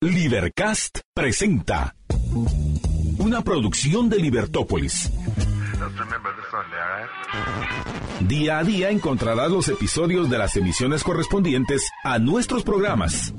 Libercast presenta una producción de Libertópolis. Día a día encontrarás los episodios de las emisiones correspondientes a nuestros programas.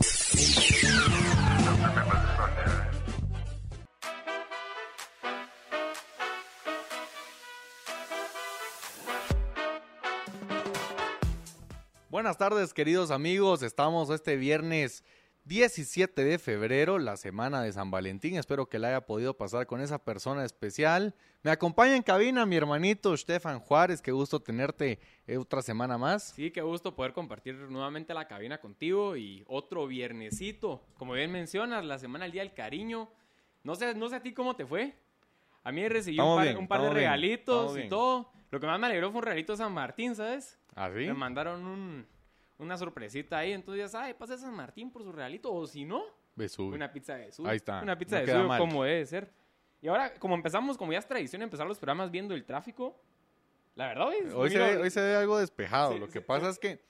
Buenas tardes queridos amigos, estamos este viernes 17 de febrero, la semana de San Valentín. Espero que la haya podido pasar con esa persona especial. Me acompaña en cabina mi hermanito Stefan Juárez. Qué gusto tenerte eh, otra semana más. Sí, qué gusto poder compartir nuevamente la cabina contigo y otro viernesito. Como bien mencionas, la semana del Día del Cariño. No sé, no sé a ti cómo te fue. A mí recibí un par, un par de regalitos y todo. Lo que más me alegró fue un regalito de San Martín, ¿sabes? ¿Ah, sí? Me mandaron un, una sorpresita ahí. Entonces ya sabes, pasa San Martín por su regalito. O si no, una pizza de sur. Ahí está. Una pizza No de sur como debe ser. Y ahora, como empezamos, como ya es tradición empezar los programas viendo el tráfico, la verdad hoy, Hoy se, ve, hoy se ve algo despejado. Sí, lo que sí, pasa es que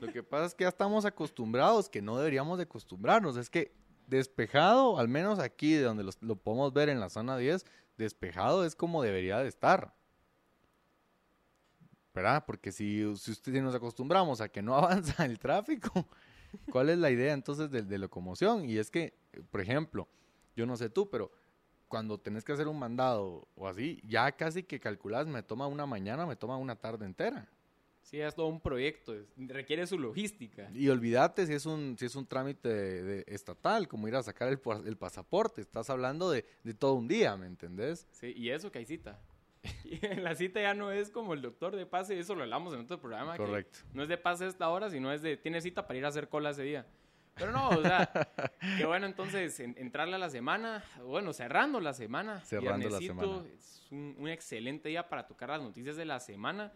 lo que pasa es que ya estamos acostumbrados, que no deberíamos de acostumbrarnos. Es que despejado, al menos aquí de donde los- lo podemos ver en la zona 10, despejado es como debería de estar. ¿Verdad? Porque si, si, usted- si nos acostumbramos a que no avanza el tráfico, ¿cuál es la idea entonces de, de locomoción? Y es que, por ejemplo, yo no sé tú, pero cuando tenés que hacer un mandado o así, ya casi que calculas, me toma una mañana, me toma una tarde entera. Sí, es todo un proyecto, requiere su logística. Y olvídate si es un, si es un trámite de- de estatal, como ir a sacar el, el pasaporte. Estás hablando de, de todo un día, ¿me entendés? Sí, y eso que hay cita. Y la cita ya no es como el doctor de pase, eso lo hablamos en otro programa. que Correcto. no es de pase a esta hora, sino es de tiene cita para ir a hacer cola ese día. Pero no, o sea, qué bueno entonces en- entrarle a la semana, bueno, cerrando la semana. Cerrando la semana. Es un, un excelente día para tocar las noticias de la semana.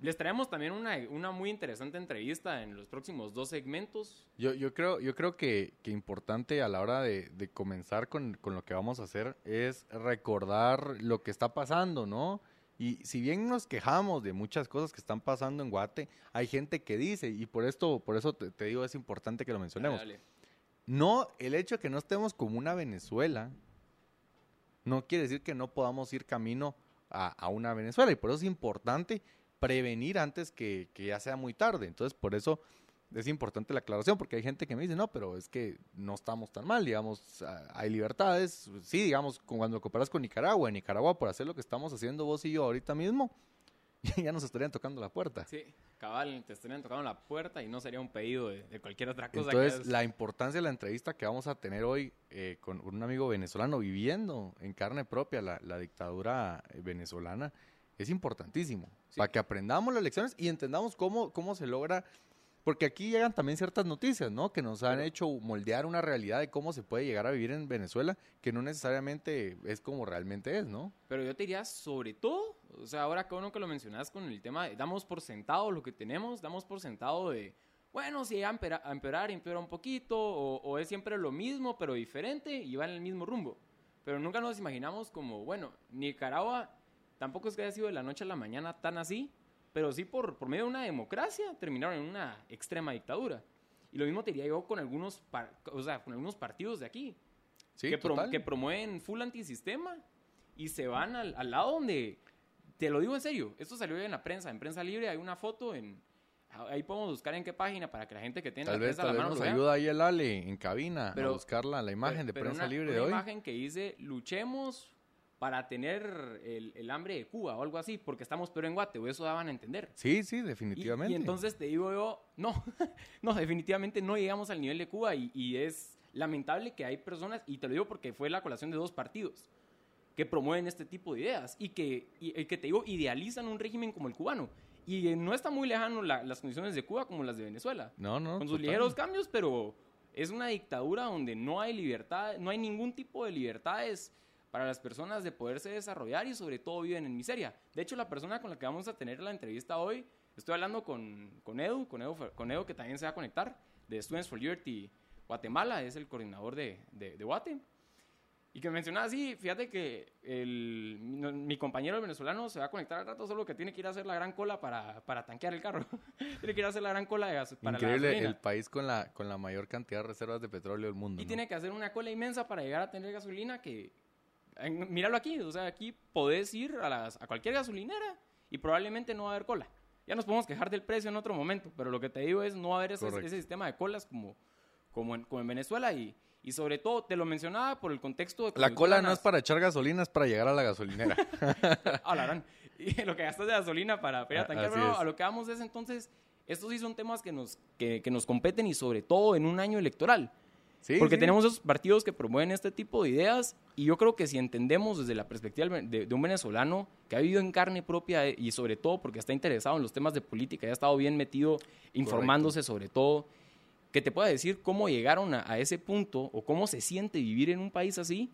Les traemos también una, una muy interesante entrevista en los próximos dos segmentos. Yo, yo creo, yo creo que, que importante a la hora de, de comenzar con, con lo que vamos a hacer es recordar lo que está pasando, ¿no? Y si bien nos quejamos de muchas cosas que están pasando en Guate, hay gente que dice, y por esto, por eso te, te digo, es importante que lo mencionemos. Dale, dale. No, el hecho de que no estemos como una Venezuela no quiere decir que no podamos ir camino a, a una Venezuela. Y por eso es importante prevenir antes que, que ya sea muy tarde. Entonces, por eso es importante la aclaración, porque hay gente que me dice, no, pero es que no estamos tan mal, digamos, hay libertades. Sí, digamos, cuando lo comparas con Nicaragua, en Nicaragua, por hacer lo que estamos haciendo vos y yo ahorita mismo, ya nos estarían tocando la puerta. Sí, cabal, te estarían tocando la puerta y no sería un pedido de, de cualquier otra cosa. Entonces, que es- la importancia de la entrevista que vamos a tener hoy eh, con un amigo venezolano viviendo en carne propia la, la dictadura eh, venezolana es importantísimo. Sí. Para que aprendamos las lecciones y entendamos cómo, cómo se logra. Porque aquí llegan también ciertas noticias, ¿no? Que nos han Pero- hecho moldear una realidad de cómo se puede llegar a vivir en Venezuela, que no necesariamente es como realmente es, ¿no? Pero yo te diría, sobre todo, o sea, ahora que uno que lo mencionas con el tema, de, damos por sentado lo que tenemos, damos por sentado de, bueno, si va a empera- a empeorar, empeora un poquito, o, o es siempre lo mismo, pero diferente, y va en el mismo rumbo. Pero nunca nos imaginamos como, bueno, Nicaragua tampoco es que haya sido de la noche a la mañana tan así, pero sí por, por medio de una democracia terminaron en una extrema dictadura. Y lo mismo te diría yo con algunos, par- o sea, con algunos partidos de aquí Sí, que, pro- total. que promueven full antisistema y se van al, al lado donde, te lo digo en serio, esto salió en la prensa, en Prensa Libre hay una foto, en ahí podemos buscar en qué página para que la gente que tiene Tal la vez, prensa a tal la vez mano nos ayuda ahí el Ale en cabina Pero- a buscar la, la imagen de Pero prensa una- libre una de hoy. imagen que dice, luchemos para tener el, el hambre de Cuba o algo así, porque estamos peor en Guate, o eso daban a entender. Sí, sí, Y- definitivamente. Y, entonces te digo yo, no, no, definitivamente no llegamos al nivel de Cuba y, y es lamentable que hay personas, y te lo digo porque fue la colación de dos partidos, que promueven este tipo de ideas y que, y, y que te digo, idealizan un régimen como el cubano. Y no está muy lejano la- las condiciones de Cuba como las de Venezuela. No, no. con sus total. ligeros cambios, pero es una dictadura donde no hay libertad, no hay ningún tipo de libertades para las personas de poderse desarrollar y sobre todo viven en miseria. De hecho, la persona con la que vamos a tener la entrevista hoy, estoy hablando con, con Edu, con Edu, con Edu que también se va a conectar, de Students for Liberty Guatemala, es el coordinador de, de, de Guate. Y que mencionaba así, fíjate que el, mi, mi compañero venezolano se va a conectar al rato, solo que tiene que ir a hacer la gran cola para, para tanquear el carro. tiene que ir a hacer la gran cola de gas, para Increíble, la gasolina. el país con la, con la mayor cantidad de reservas de petróleo del mundo. Y ¿no? tiene que hacer una cola inmensa para llegar a tener gasolina que... en- míralo aquí, o sea, aquí podés ir a, las, a cualquier gasolinera y probablemente no va a haber cola. Ya nos podemos quejar del precio en otro momento, pero lo que te digo es no va a haber ese, sistema de colas como, como, en, como en Venezuela y, y sobre todo, te lo mencionaba por el contexto de... La cola no es para echar gasolina, es para llegar a la gasolinera. Y lo que gastas de gasolina para, para Ah, tanquear, pero a lo que vamos es entonces, estos sí son temas que nos, que, que nos competen y sobre todo en un año electoral. Sí, Porque sí. tenemos esos partidos que promueven este tipo de ideas y yo creo que si entendemos desde la perspectiva de, de un venezolano que ha vivido en carne propia eh, y sobre todo porque está interesado en los temas de política y ha estado bien metido informándose sobre todo, que te pueda decir cómo llegaron a, a ese punto o cómo se siente vivir en un país así,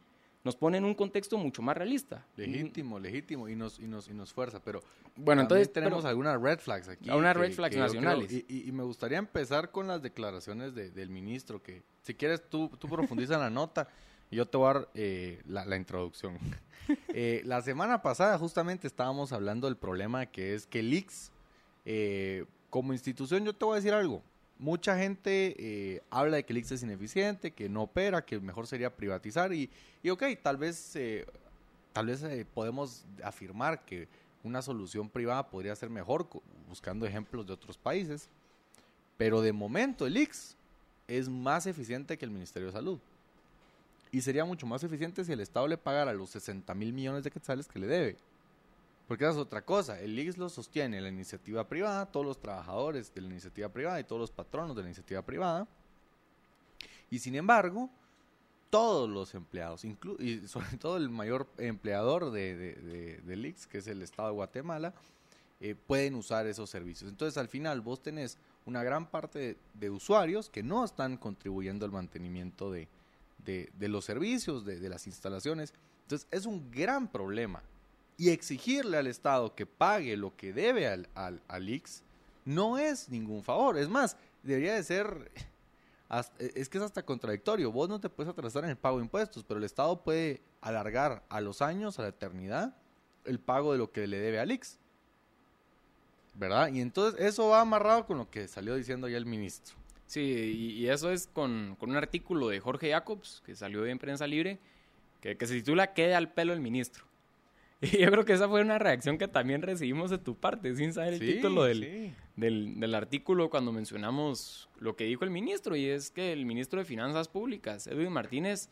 nos pone en un contexto mucho más realista. Legítimo, legítimo, y nos, y nos, y nos fuerza, pero Bueno, entonces tenemos pero- algunas red flags aquí. Algunas que- red flags que yo creo- nacionales. y, me gustaría empezar con las declaraciones de- del ministro, que si quieres tú, tú profundiza en la nota y yo te voy a dar eh, la, la introducción. Eh, la semana pasada justamente estábamos hablando del problema que es que el IX, eh, como institución, yo te voy a decir algo. Mucha gente eh, habla de que el IX es ineficiente, que no opera, que mejor sería privatizar y, y ok, tal vez, eh, tal vez eh, podemos afirmar que una solución privada podría ser mejor, buscando ejemplos de otros países, pero de momento el IX es más eficiente que el Ministerio de Salud. Y sería mucho más eficiente si el Estado le pagara los 60 mil millones de quetzales que le debe. Porque esa es otra cosa. El IX lo sostiene la iniciativa privada, todos los trabajadores de la iniciativa privada y todos los patronos de la iniciativa privada. Y sin embargo, todos los empleados, inclu- sobre todo el mayor empleador de, de- de- del IX, que es el Estado de Guatemala, eh, pueden usar esos servicios. Entonces, al final, vos tenés una gran parte de, usuarios que no están contribuyendo al mantenimiento de, los servicios, de las instalaciones. Entonces, es un gran problema. Y exigirle al Estado que pague lo que debe al, al, IX no es ningún favor. Es más, debería de ser... hasta- es que es hasta contradictorio. Vos no te puedes atrasar en el pago de impuestos, pero el Estado puede alargar a los años, a la eternidad, el pago de lo que le debe al IX. ¿Verdad? Y entonces eso va amarrado con lo que salió diciendo ya el ministro. Sí, y, eso es con, con un artículo de Jorge Jacobs, que salió en Prensa Libre, que, que se titula Quede al pelo el ministro. Y yo creo que esa fue una reacción que también recibimos de tu parte, sin saber el Sí, título del, sí. del, del artículo cuando mencionamos lo que dijo el ministro, y es que el ministro de Finanzas Públicas, Edwin Martínez,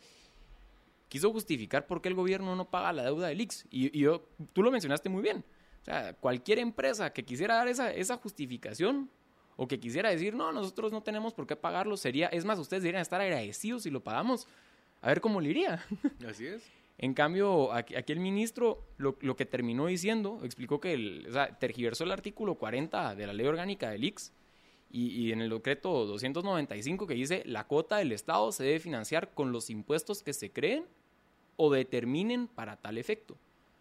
quiso justificar por qué el gobierno no paga la deuda del IX. Y, y yo, tú lo mencionaste muy bien. O sea, cualquier empresa que quisiera dar esa, esa justificación o que quisiera decir, no, nosotros no tenemos por qué pagarlo, sería, es más, ustedes deberían estar agradecidos si lo pagamos. A ver cómo le iría. Así es. En cambio, aquí, el ministro lo, lo que terminó diciendo, explicó que el, o sea, tergiversó el artículo 40 de la ley orgánica del IX y, y en el decreto 295 que dice la cuota del Estado se debe financiar con los impuestos que se creen o determinen para tal efecto.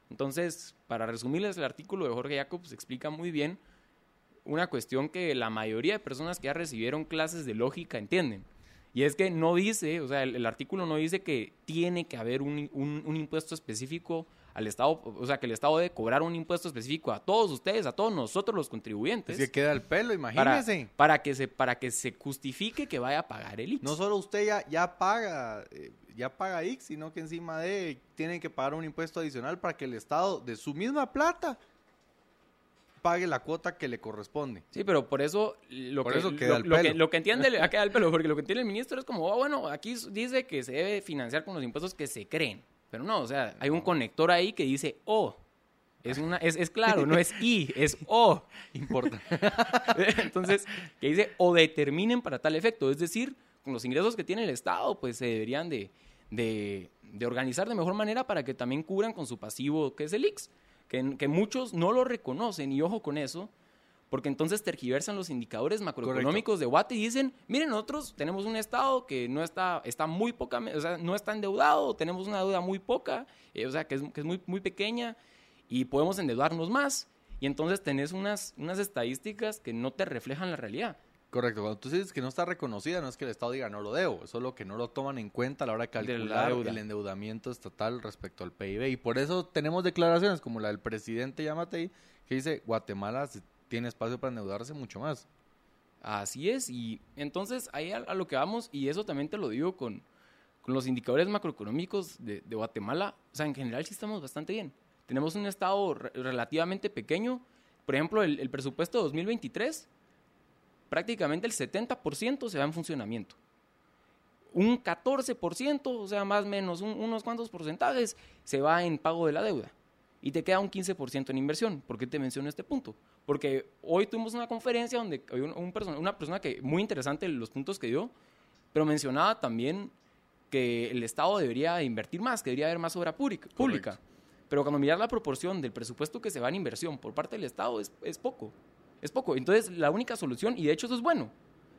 Entonces, para resumirles el artículo de Jorge Jacobs, explica muy bien una cuestión que la mayoría de personas que ya recibieron clases de lógica entienden. Y es que no dice, o sea, el, el artículo no dice que tiene que haber un, un- un impuesto específico al Estado, o sea, que el Estado debe cobrar un impuesto específico a todos ustedes, a todos nosotros los contribuyentes, Es que queda el pelo, para, imagínese. para, que se, para que se justifique que vaya a pagar el IX. No solo usted ya, ya paga, eh, ya paga X, sino que encima de tiene que pagar un impuesto adicional para que el Estado de su misma plata pague la cuota que le corresponde. Sí, pero por eso lo, Por que, eso lo- queda el lo que, pelo. lo que entiende ha quedado el pelo, porque lo que entiende el ministro es como, "Oh, bueno, aquí dice que se debe financiar con los impuestos que se creen. Pero no, o sea, hay un conector ahí que dice O. Es, una, es, es claro, no es I, es O. Importa. Entonces, que dice o determinen para tal efecto. Es decir, con los ingresos que tiene el Estado, pues se deberían de, de- de organizar de mejor manera para que también cubran con su pasivo, que es el IX. Que, que muchos no lo reconocen, y ojo con eso, porque entonces tergiversan los indicadores macroeconómicos de Guate y dicen, miren, nosotros tenemos un Estado que no está, está muy poca, o sea, no está endeudado, tenemos una deuda muy poca, eh, o sea, que es, que es muy, muy pequeña, y podemos endeudarnos más. Y entonces tenés unas, unas estadísticas que no te reflejan la realidad. Correcto, cuando tú dices que no está reconocida, no es que el Estado diga no lo debo, es solo que no lo toman en cuenta a la hora de calcular el endeudamiento estatal respecto al PIB. Y por eso tenemos declaraciones como la del presidente Yamatei, que dice Guatemala tiene espacio para endeudarse mucho más. Así es, y entonces ahí a, a lo que vamos, y eso también te lo digo con, con los indicadores macroeconómicos de, de Guatemala, o sea, en general sí estamos bastante bien. Tenemos un estado re- relativamente pequeño, por ejemplo, el, el presupuesto de 2023, prácticamente el 70% se va en funcionamiento. Un 14%, o sea, más o menos un- unos cuantos porcentajes, se va en pago de la deuda. Y te queda un 15% en inversión. ¿Por qué te menciono este punto? Porque hoy tuvimos una conferencia donde un, un persona, una persona que muy interesante los puntos que dio, pero mencionaba también que el Estado debería invertir más, que debería haber más obra pública. Pero cuando miras la proporción del presupuesto que se va en inversión por parte del Estado es, es poco. Es poco. Entonces, la única solución, y de hecho eso es bueno,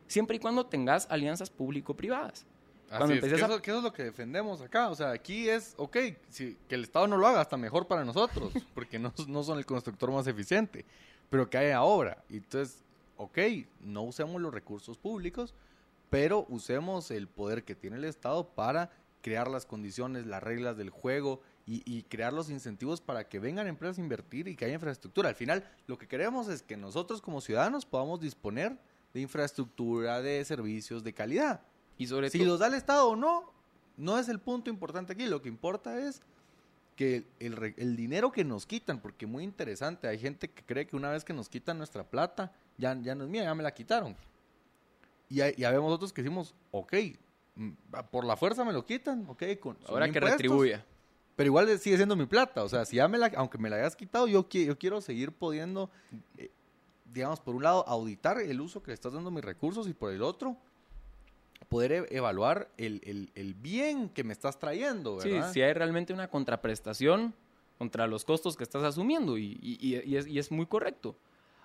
siempre y cuando tengas alianzas público-privadas. Así es, que empiezas a- eso, que eso es lo que defendemos acá. O sea, aquí es, ok, si, que el Estado no lo haga, hasta mejor para nosotros, porque no, no son el constructor más eficiente, pero que haya obra. Entonces, ok, no usemos los recursos públicos, pero usemos el poder que tiene el Estado para crear las condiciones, las reglas del juego y, y crear los incentivos para que vengan empresas a invertir y que haya infraestructura. Al final, lo que queremos es que nosotros como ciudadanos podamos disponer de infraestructura, de servicios de calidad. Y sobre Si todo... los da el Estado o no, no es el punto importante aquí. Lo que importa es que el, dinero que nos quitan, porque muy interesante, hay gente que cree que una vez que nos quitan nuestra plata, ya, ya no es mía, ya me la quitaron. Y, hay- y habemos otros que decimos, ok, mm, por la fuerza me lo quitan, ok, con, Ahora que retribuya. Pero igual sigue siendo mi plata, o sea, si ya me la, aunque me la hayas quitado, yo, qui- yo quiero seguir pudiendo, eh, digamos, por un lado, auditar el uso que le estás dando a mis recursos y por el otro, poder e- evaluar el, el- el bien que me estás trayendo, Sí, ¿verdad? si hay realmente una contraprestación contra los costos que estás asumiendo y, y- y- y es, y es muy correcto.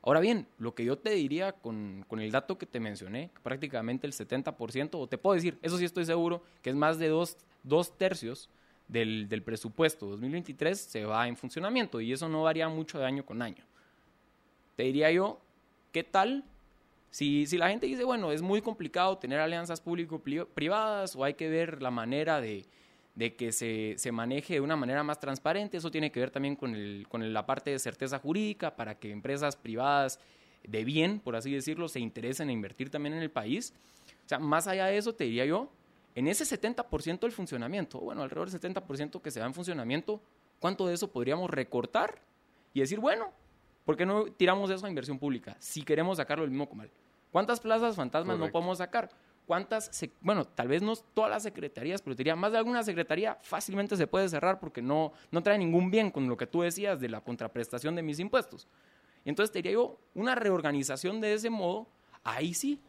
Ahora bien, lo que yo te diría con, con el dato que te mencioné, prácticamente el 70%, o te puedo decir, eso sí estoy seguro, que es más de dos, dos tercios del, del presupuesto 2023 se va en funcionamiento y eso no varía mucho de año con año. Te diría yo, ¿qué tal si, si la gente dice, bueno, es muy complicado tener alianzas público-privadas o hay que ver la manera de, de que se, se maneje de una manera más transparente, eso tiene que ver también con, el, con la parte de certeza jurídica para que empresas privadas de bien, por así decirlo, se interesen en invertir también en el país. O sea, más allá de eso, te diría yo, en ese 70% del funcionamiento, bueno, alrededor del 70% que se va en funcionamiento, ¿cuánto de eso podríamos recortar y decir, bueno, ¿por qué no tiramos eso a inversión pública si queremos sacarlo del mismo comal? ¿Cuántas plazas fantasmas no podemos sacar? ¿Cuántas, se- bueno, tal vez no todas las secretarías, pero diría, más de alguna secretaría fácilmente se puede cerrar porque no, no trae ningún bien con lo que tú decías de la contraprestación de mis impuestos. Y entonces te diría yo, una reorganización de ese modo, ahí sí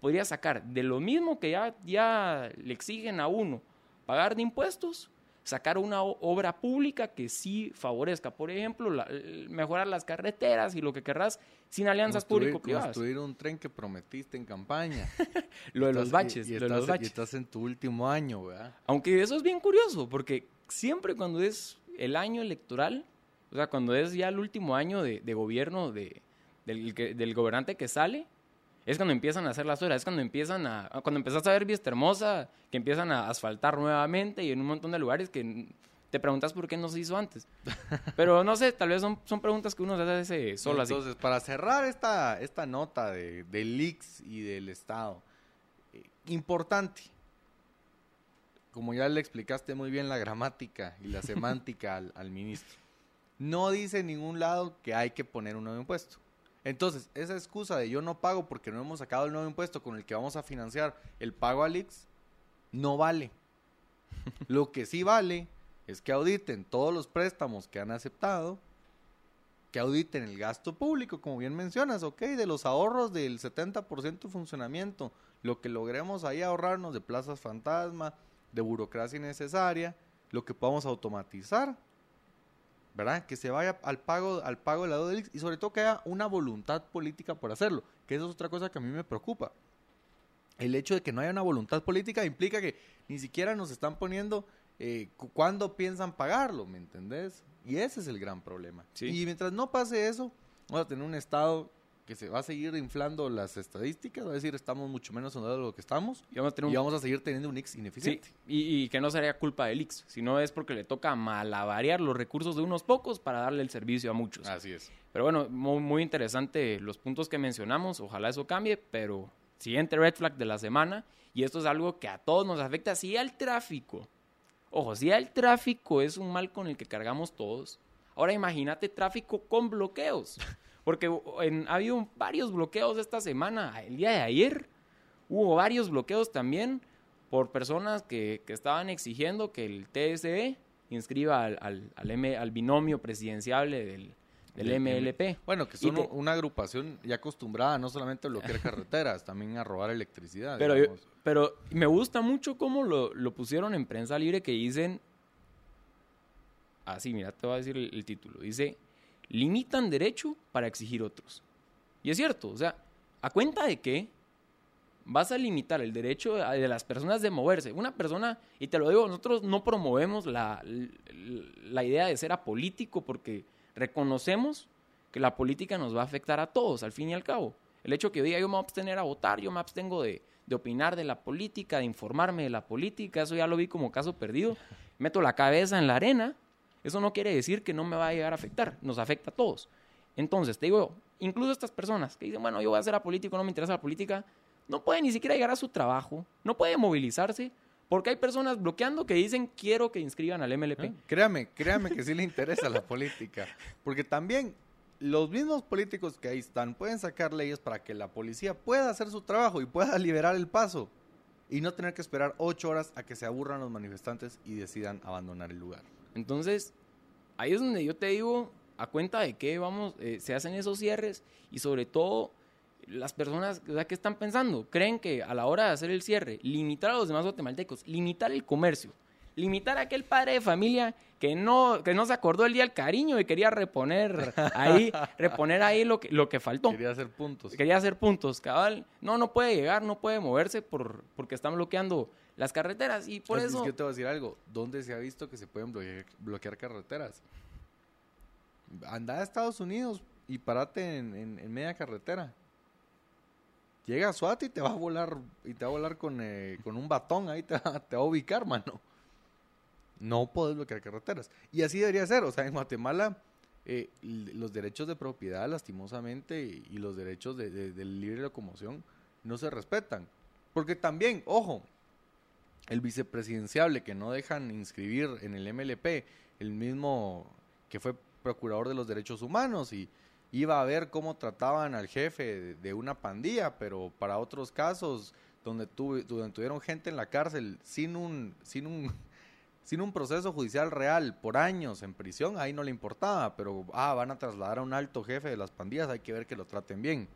podría sacar de lo mismo que ya, ya le exigen a uno pagar de impuestos, sacar una obra pública que sí favorezca, por ejemplo, la- mejorar las carreteras y lo que querrás sin alianzas público-privadas. Construir un tren que prometiste en campaña. Lo de los baches, y- y lo de estás- los baches. Y estás en tu último año, ¿verdad? Aunque eso es bien curioso, porque siempre cuando es el año electoral, o sea, cuando es ya el último año de, de gobierno de, del, del gobernante que sale, es cuando empiezan a hacer las horas, es cuando empiezan a, cuando empezás a ver Vista Hermosa, que empiezan a asfaltar nuevamente y en un montón de lugares que te preguntas por qué no se hizo antes. Pero no sé, tal vez son, son preguntas que uno se hace solo así. Entonces, para cerrar esta, esta nota de, de leaks y del Estado, eh, importante, como ya le explicaste muy bien la gramática y la semántica al, al ministro, no dice en ningún lado que hay que poner un nuevo impuesto. Entonces, esa excusa de yo no pago porque no hemos sacado el nuevo impuesto con el que vamos a financiar el pago al IX, no vale. Lo que sí vale es que auditen todos los préstamos que han aceptado, que auditen el gasto público, como bien mencionas, ok, de los ahorros del 70% de funcionamiento, lo que logremos ahí ahorrarnos de plazas fantasma, de burocracia innecesaria, lo que podamos automatizar, ¿verdad? Que se vaya al pago, al pago de la deuda del IX y sobre todo que haya una voluntad política por hacerlo, que eso es otra cosa que a mí me preocupa. El hecho de que no haya una voluntad política implica que ni siquiera nos están poniendo eh, cu- cuándo piensan pagarlo, ¿me entendés? Y ese es el gran problema. Sí. Y mientras no pase eso, vamos a tener un Estado que se va a seguir inflando las estadísticas, va a decir estamos mucho menos en de lo que estamos Y vamos a tener y un- vamos a seguir teniendo un X Sí, ineficiente. y, y que no sería culpa del Ix, sino es porque le toca malabarear los recursos de unos pocos para darle el servicio a muchos. Así es. Pero bueno, muy, muy interesante los puntos que mencionamos. Ojalá eso cambie, pero siguiente red flag de la semana. Y esto es algo que a todos nos afecta. Si al tráfico, ojo, si el tráfico es un mal con el que cargamos todos, ahora imagínate tráfico con bloqueos. Porque en- ha habido varios bloqueos esta semana. El día de ayer hubo varios bloqueos también por personas que, que estaban exigiendo que el TSE inscriba al, al- al M- al binomio presidenciable del, del MLP. Bueno, que son te- una agrupación ya acostumbrada no solamente a bloquear carreteras, también a robar electricidad. Pero, yo- pero me gusta mucho cómo lo, lo pusieron en prensa libre que dicen, así, mira, te voy a decir el, el título, dice, limitan derecho para exigir otros. Y es cierto, o sea, ¿a cuenta de qué vas a limitar el derecho de de las personas de moverse? Una persona, y te lo digo, nosotros no promovemos la, la idea de ser apolítico porque reconocemos que la política nos va a afectar a todos, al fin y al cabo. El hecho que yo diga yo me voy a abstener a votar, yo me abstengo de, de opinar de la política, de informarme de la política, eso ya lo vi como caso perdido. Meto la cabeza en la arena, eso no quiere decir que no me va a llegar a afectar, nos afecta a todos. Entonces, te digo, incluso estas personas que dicen, bueno, yo voy a ser apolítico, no me interesa la política, no pueden ni siquiera llegar a su trabajo, no pueden movilizarse, porque hay personas bloqueando que dicen, quiero que inscriban al MLP. ¿Eh? Créame, créame que sí le interesa la política. Porque también los mismos políticos que ahí están pueden sacar leyes para que la policía pueda hacer su trabajo y pueda liberar el paso. Y no tener que esperar ocho horas a que se aburran los manifestantes y decidan abandonar el lugar. Entonces, ahí es donde yo te digo, a cuenta de qué vamos, eh, se hacen esos cierres y sobre todo las personas, o sea, ¿qué están pensando? Creen que a la hora de hacer el cierre, limitar a los demás guatemaltecos, limitar el comercio, limitar a aquel padre de familia que no, que no se acordó el día del cariño y quería reponer ahí, reponer ahí lo que, lo que faltó. Quería hacer puntos. Quería hacer puntos, cabal. No, no puede llegar, no puede moverse por, porque están bloqueando las carreteras y por es eso... yo te voy a decir algo. ¿Dónde se ha visto que se pueden bloquear, bloquear carreteras? Anda a Estados Unidos y parate en, en- en media carretera. Llega a SWAT y te va a volar, y te va a volar con, eh, con un batón, ahí te va, te va a ubicar, mano. No puedes bloquear carreteras. Y así debería ser. O sea, en Guatemala, eh, los derechos de propiedad, lastimosamente, y, y los derechos de, de- de libre locomoción no se respetan. Porque también, ojo, el vicepresidenciable que no dejan inscribir en el MLP, el mismo que fue procurador de los derechos humanos y iba a ver cómo trataban al jefe de, una pandilla, pero para otros casos donde, donde tuvieron gente en la cárcel sin un, sin un, sin un proceso judicial real por años en prisión, ahí no le importaba, pero ah, van a trasladar a un alto jefe de las pandillas, hay que ver que lo traten bien.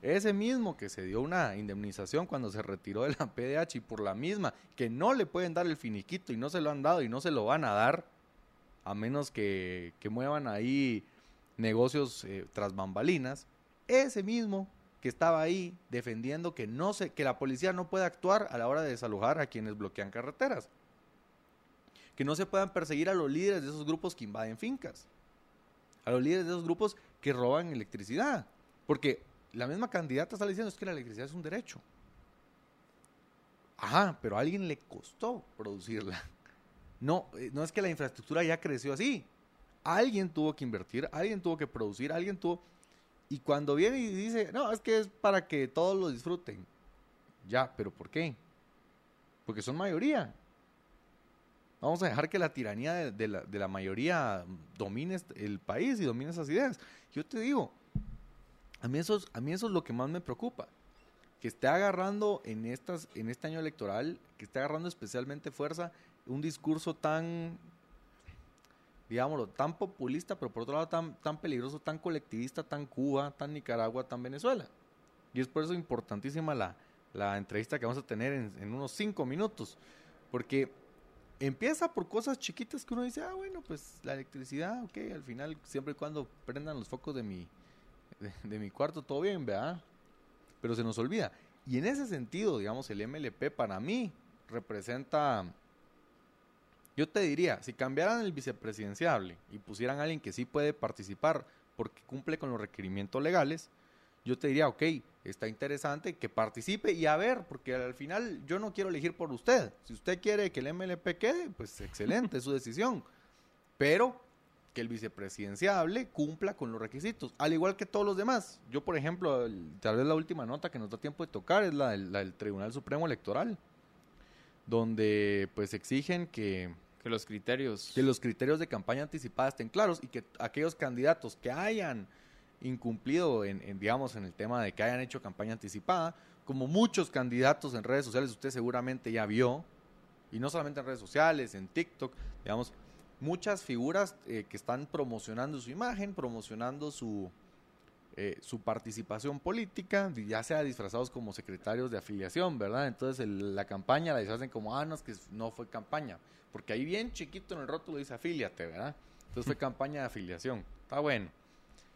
Ese mismo que se dio una indemnización cuando se retiró de la PDH y por la misma que no le pueden dar el finiquito y no se lo han dado y no se lo van a dar, a menos que, que muevan ahí negocios eh, tras bambalinas, ese mismo que estaba ahí defendiendo que, no se, que la policía no puede actuar a la hora de desalojar a quienes bloquean carreteras. Que no se puedan perseguir a los líderes de esos grupos que invaden fincas. A los líderes de esos grupos que roban electricidad. Porque la misma candidata está diciendo es que la electricidad es un derecho. Ajá, pero a alguien le costó producirla. No, eh, no es que la infraestructura ya creció así. Alguien tuvo que invertir, alguien tuvo que producir, alguien tuvo... Y cuando viene y dice, no, es que es para que todos lo disfruten. Ya, pero ¿por qué? Porque son mayoría. Vamos a dejar que la tiranía de, la, de la mayoría domine el país y domine esas ideas. Yo te digo, a mí, eso es, a mí eso es lo que más me preocupa. Que esté agarrando en, estas, en este año electoral, que esté agarrando especialmente fuerza un discurso tan, digámoslo, tan populista, pero por otro lado tan, tan peligroso, tan colectivista, tan Cuba, tan Nicaragua, tan Venezuela. Y es por eso importantísima la, la entrevista que vamos a tener en, en unos cinco minutos. Porque empieza por cosas chiquitas que uno dice, ah, bueno, pues la electricidad, ok, al final, siempre y cuando prendan los focos de mi, de, mi cuarto, todo bien, ¿verdad? Pero se nos olvida. Y en ese sentido, digamos, el MLP para mí representa, yo te diría, si cambiaran el vicepresidenciable y pusieran a alguien que sí puede participar porque cumple con los requerimientos legales, yo te diría, ok, está interesante que participe y a ver, porque al final yo no quiero elegir por usted. Si usted quiere que el MLP quede, pues excelente, es su decisión. Pero que el vicepresidenciable cumpla con los requisitos, al igual que todos los demás. Yo, por ejemplo, el- tal vez la última nota que nos da tiempo de tocar es la del, la del Tribunal Supremo Electoral, donde pues exigen que, Que los criterios... que los criterios de campaña anticipada estén claros y que aquellos candidatos que hayan incumplido en, en, digamos en el tema de que hayan hecho campaña anticipada, como muchos candidatos en redes sociales, usted seguramente ya vio, y no solamente en redes sociales, en TikTok, digamos, muchas figuras eh, que están promocionando su imagen, promocionando su, eh, su participación política, ya sea disfrazados como secretarios de afiliación, ¿verdad? Entonces el- la campaña la deshacen como, ah, no, es que no fue campaña, porque ahí bien chiquito en el rótulo dice afíliate, ¿verdad? Entonces fue campaña de afiliación, está bueno.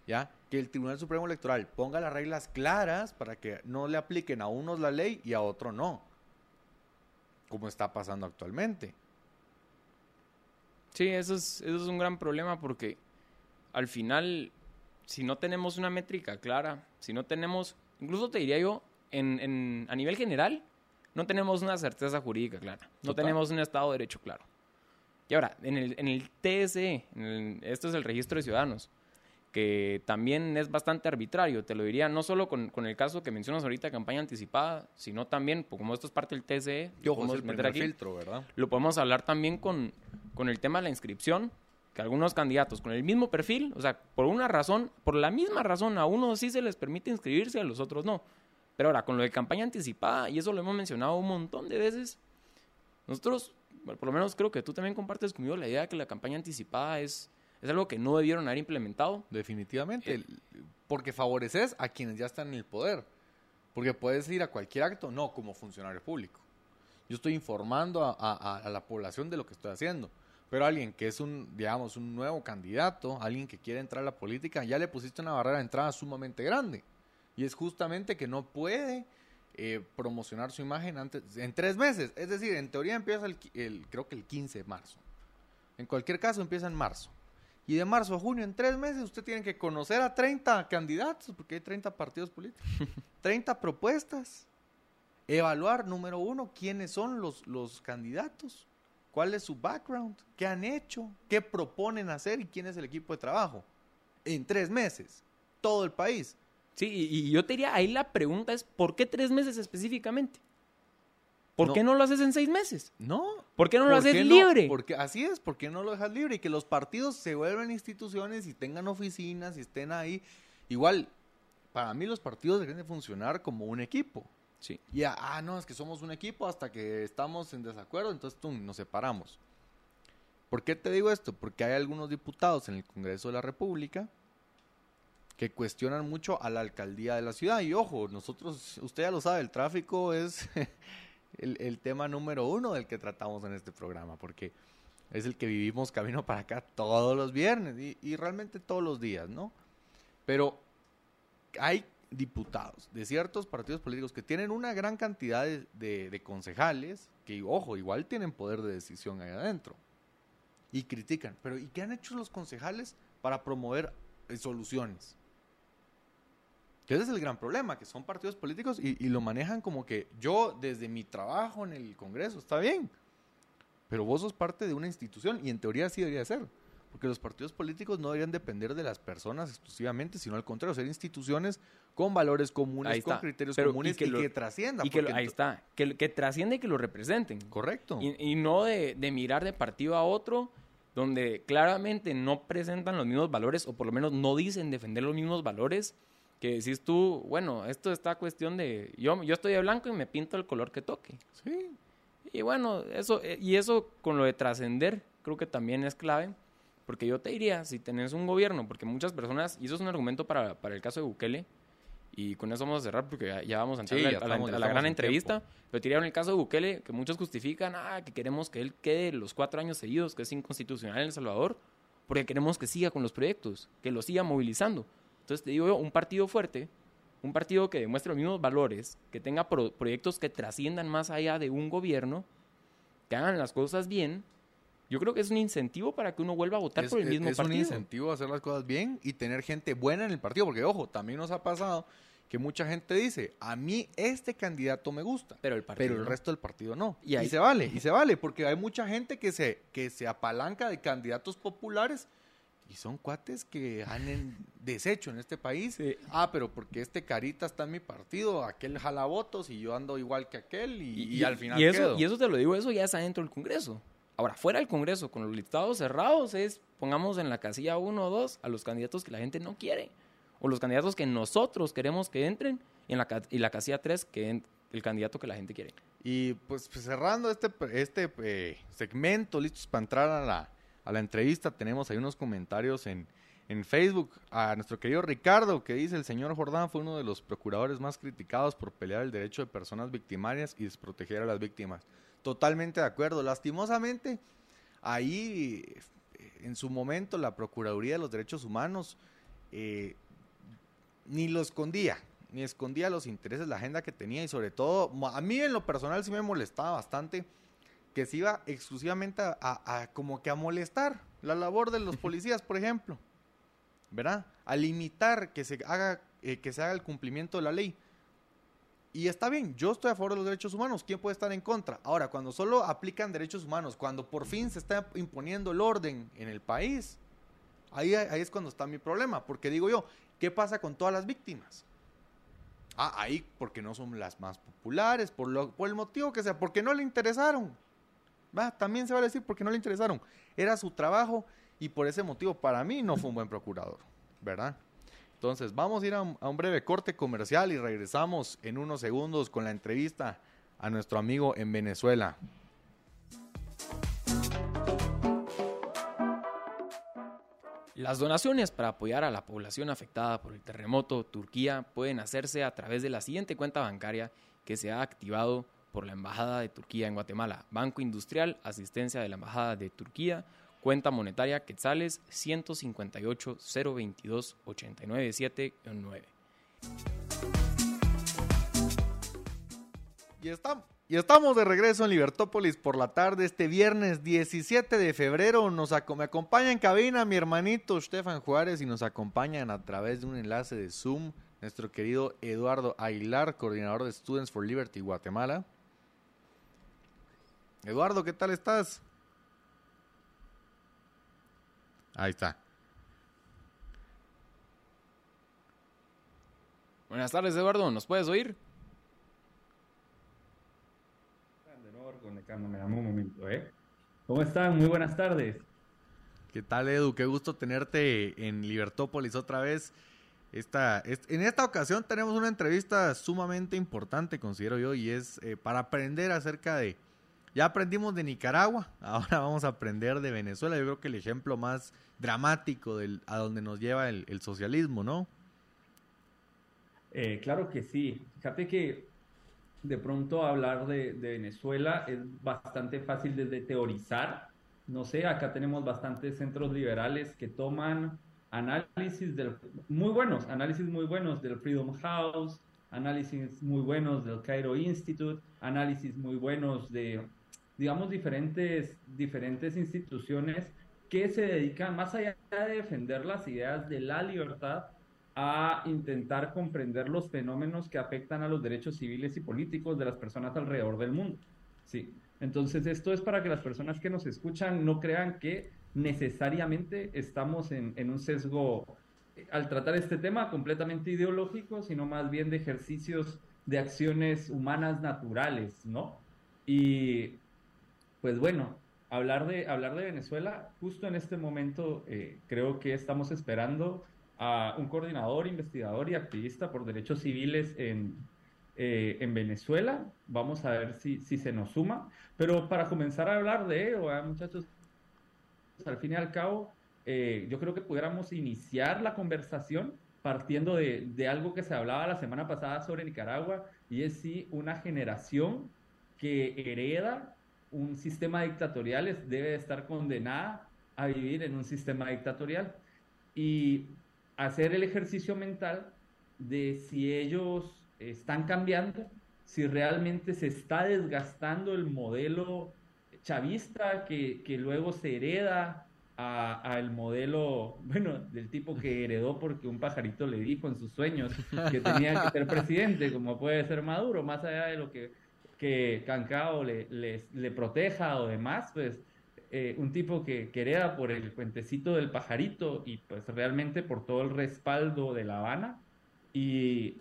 ¿Ya? Que el Tribunal Supremo Electoral ponga las reglas claras para que no le apliquen a unos la ley y a otros no, como está pasando actualmente. Sí, eso es, eso es un gran problema porque al final, si no tenemos una métrica clara, si no tenemos, incluso te diría yo, en, en- a nivel general, no tenemos una certeza jurídica clara, no Total. tenemos un Estado de Derecho claro. Y ahora, en el, en el TSE, en el- esto es el Registro de Ciudadanos, que también es bastante arbitrario, te lo diría, no solo con, con el caso que mencionas ahorita, campaña anticipada, sino también, pues, como esto es parte del TSE, podemos meter aquí, filtro, ¿verdad? lo podemos hablar también con, con el tema de la inscripción, que algunos candidatos con el mismo perfil, o sea, por una razón, por la misma razón, a unos sí se les permite inscribirse, a los otros no. Pero ahora, con lo de campaña anticipada, y eso lo hemos mencionado un montón de veces, nosotros, bueno, por lo menos creo que tú también compartes conmigo la idea de que la campaña anticipada es, es algo que no debieron haber implementado. Definitivamente, Eh. porque favoreces a quienes ya están en el poder. Porque puedes ir a cualquier acto, no como funcionario público. Yo estoy informando a, a- a la población de lo que estoy haciendo. Pero alguien que es un, digamos, un nuevo candidato, alguien que quiere entrar a la política, ya le pusiste una barrera de entrada sumamente grande. Y es justamente que no puede eh, promocionar su imagen antes, en tres meses. Es decir, en teoría empieza el, el- creo que el 15 de marzo. En cualquier caso empieza en marzo. Y de marzo a junio, en tres meses, usted tiene que conocer a 30 candidatos, porque hay 30 partidos políticos, 30 propuestas. Evaluar, número uno, quiénes son los, los candidatos, cuál es su background, qué han hecho, qué proponen hacer y quién es el equipo de trabajo. En tres meses, todo el país. Sí, y, y yo te diría, ahí la pregunta es, ¿por qué tres meses específicamente? ¿Por No. qué no lo haces en seis meses? No. ¿Por qué no lo ¿Por haces no? libre? Porque así es, ¿por qué no lo dejas libre? Y que los partidos se vuelvan instituciones y tengan oficinas y estén ahí. Igual, para mí los partidos deben de funcionar como un equipo. Sí. Y ah, ah, no, es que somos un equipo hasta que estamos en desacuerdo, entonces tum, nos separamos. ¿Por qué te digo esto? Porque hay algunos diputados en el Congreso de la República que cuestionan mucho a la alcaldía de la ciudad. Y ojo, nosotros, usted ya lo sabe, el tráfico es el, el tema número uno del que tratamos en este programa, porque es el que vivimos camino para acá todos los viernes y, y realmente todos los días, ¿no? Pero hay diputados de ciertos partidos políticos que tienen una gran cantidad de, concejales que, ojo, igual tienen poder de decisión ahí adentro. Y critican. Pero ¿y qué han hecho los concejales para promover eh, soluciones? Ese es el gran problema, que son partidos políticos y, y lo manejan como que yo desde mi trabajo en el Congreso, está bien. Pero vos sos parte de una institución y en teoría así debería ser. Porque los partidos políticos no deberían depender de las personas exclusivamente, sino al contrario, ser instituciones con valores comunes, con criterios Pero, y comunes y que que, lo- trasciendan. Y que lo- ahí está, que, que trasciende y que lo representen. Correcto. Y, y no de, de mirar de partido a otro, donde claramente no presentan los mismos valores, o por lo menos no dicen defender los mismos valores, que decís tú, bueno, esto está cuestión de, yo, yo estoy de blanco y me pinto el color que toque. Sí. Y bueno, eso, eh, y eso con lo de trascender, creo que también es clave, porque yo te diría, si tenés un gobierno, porque muchas personas, y eso es un argumento para, para el caso de Bukele, y con eso vamos a cerrar porque ya, ya vamos a entrar Sí, a, la- estamos- a la gran en entrevista, tiempo. pero te diría en el caso de Bukele, que muchos justifican, ah, que queremos que él quede los cuatro años seguidos, que es inconstitucional en El Salvador, porque queremos que siga con los proyectos, que lo siga movilizando. Entonces te digo yo, un partido fuerte, un partido que demuestre los mismos valores, que tenga pro- proyectos que trasciendan más allá de un gobierno, que hagan las cosas bien, yo creo que es un incentivo para que uno vuelva a votar es, por el es- mismo es un partido. incentivo a hacer las cosas bien y tener gente buena en el partido, porque ojo, también nos ha pasado que mucha gente dice, a mí este candidato me gusta, Pero el partido pero el no. resto del partido no. Y Y, ahí- se vale, y se vale, porque hay mucha gente que se, que se apalanca de candidatos populares y son cuates que han en- deshecho en este país. Sí. Ah, pero porque este carita está en mi partido, aquel jala votos y yo ando igual que aquel y, y al final y eso, quedo. y eso te lo digo, eso ya está dentro del Congreso. Ahora, fuera del Congreso, con los listados cerrados, es pongamos en la casilla 1 o 2 a los candidatos que la gente no quiere. O los candidatos que nosotros queremos que entren. Y en la, y la casilla 3, que el candidato que la gente quiere. Y pues, pues, cerrando este, este eh, segmento, listos para entrar a la, a la entrevista, tenemos ahí unos comentarios en, en Facebook a nuestro querido Ricardo, que dice, el señor Jordán fue uno de los procuradores más criticados por pelear el derecho de personas victimarias y desproteger a las víctimas. Totalmente de acuerdo. Lastimosamente, ahí eh, en su momento la Procuraduría de los Derechos Humanos eh, ni lo escondía, ni escondía los intereses, la agenda que tenía y sobre todo, a mí en lo personal sí me molestaba bastante que se iba exclusivamente a, a- a como que a molestar la labor de los policías, por ejemplo, ¿verdad? A limitar que se haga, eh, que se haga el cumplimiento de la ley. Y está bien, yo estoy a favor de los derechos humanos, ¿quién puede estar en contra? Ahora, cuando solo aplican derechos humanos, cuando por fin se está imponiendo el orden en el país, ahí, es cuando está mi problema, porque digo yo, ¿qué pasa con todas las víctimas? Ah, ahí porque no son las más populares, por, lo, por el motivo que sea, porque no le interesaron. Va, también se va a decir porque no le interesaron. Era su trabajo y por ese motivo para mí no fue un buen procurador, ¿verdad? Entonces, vamos a ir a un, un breve corte comercial y regresamos en unos segundos con la entrevista a nuestro amigo en Venezuela. Las donaciones para apoyar a la población afectada por el terremoto Turquía pueden hacerse a través de la siguiente cuenta bancaria que se ha activado por la Embajada de Turquía en Guatemala. Banco Industrial, asistencia de la Embajada de Turquía, cuenta monetaria Quetzales 158 022 897 9. Y estamos, y estamos de regreso en Libertópolis por la tarde este viernes 17 de febrero. Nos aco- me acompaña en cabina mi hermanito Stefan Juárez y nos acompañan a través de un enlace de Zoom nuestro querido Eduardo Aguilar, coordinador de Students for Liberty Guatemala. Eduardo, ¿qué tal estás? Ahí está. Buenas tardes, Eduardo. ¿Nos puedes oír? De nuevo reconectándome, dame un momento, ¿eh? ¿Cómo están? Muy buenas tardes. ¿Qué tal, Edu? Qué gusto tenerte en Libertópolis otra vez. Esta, es- en esta ocasión tenemos una entrevista sumamente importante, considero yo, y es eh, para aprender acerca de... Ya aprendimos de Nicaragua, ahora vamos a aprender de Venezuela. Yo creo que el ejemplo más dramático del, a donde nos lleva el, socialismo, ¿no? Eh, claro que sí. Fíjate que de pronto hablar de, de Venezuela es bastante fácil desde teorizar. No sé, acá tenemos bastantes centros liberales que toman análisis del, muy buenos, análisis muy buenos del Freedom House, análisis muy buenos del Cairo Institute, análisis muy buenos de, digamos, diferentes, diferentes instituciones que se dedican, más allá de defender las ideas de la libertad, a intentar comprender los fenómenos que afectan a los derechos civiles y políticos de las personas alrededor del mundo. Sí. Entonces, esto es para que las personas que nos escuchan no crean que necesariamente estamos en, en un sesgo eh, al tratar este tema completamente ideológico, sino más bien de ejercicios de acciones humanas naturales, ¿no? Y pues bueno, hablar de, hablar de Venezuela, justo en este momento eh, creo que estamos esperando a un coordinador, investigador y activista por derechos civiles en, eh, en Venezuela. Vamos a ver si, si se nos suma. Pero para comenzar a hablar de ello, ¿verdad, muchachos, al fin y al cabo, eh, yo creo que pudiéramos iniciar la conversación partiendo de, de algo que se hablaba la semana pasada sobre Nicaragua, y es si una generación que hereda un sistema dictatorial debe de estar condenada a vivir en un sistema dictatorial. Y hacer el ejercicio mental de si ellos están cambiando, si realmente se está desgastando el modelo chavista que, que luego se hereda a, el modelo, bueno, del tipo que heredó porque un pajarito le dijo en sus sueños que tenía que ser presidente, como puede ser Maduro, más allá de lo que, que Cancao le, proteja o demás, pues eh, un tipo que, que, hereda por el cuentecito del pajarito y pues realmente por todo el respaldo de La Habana. Y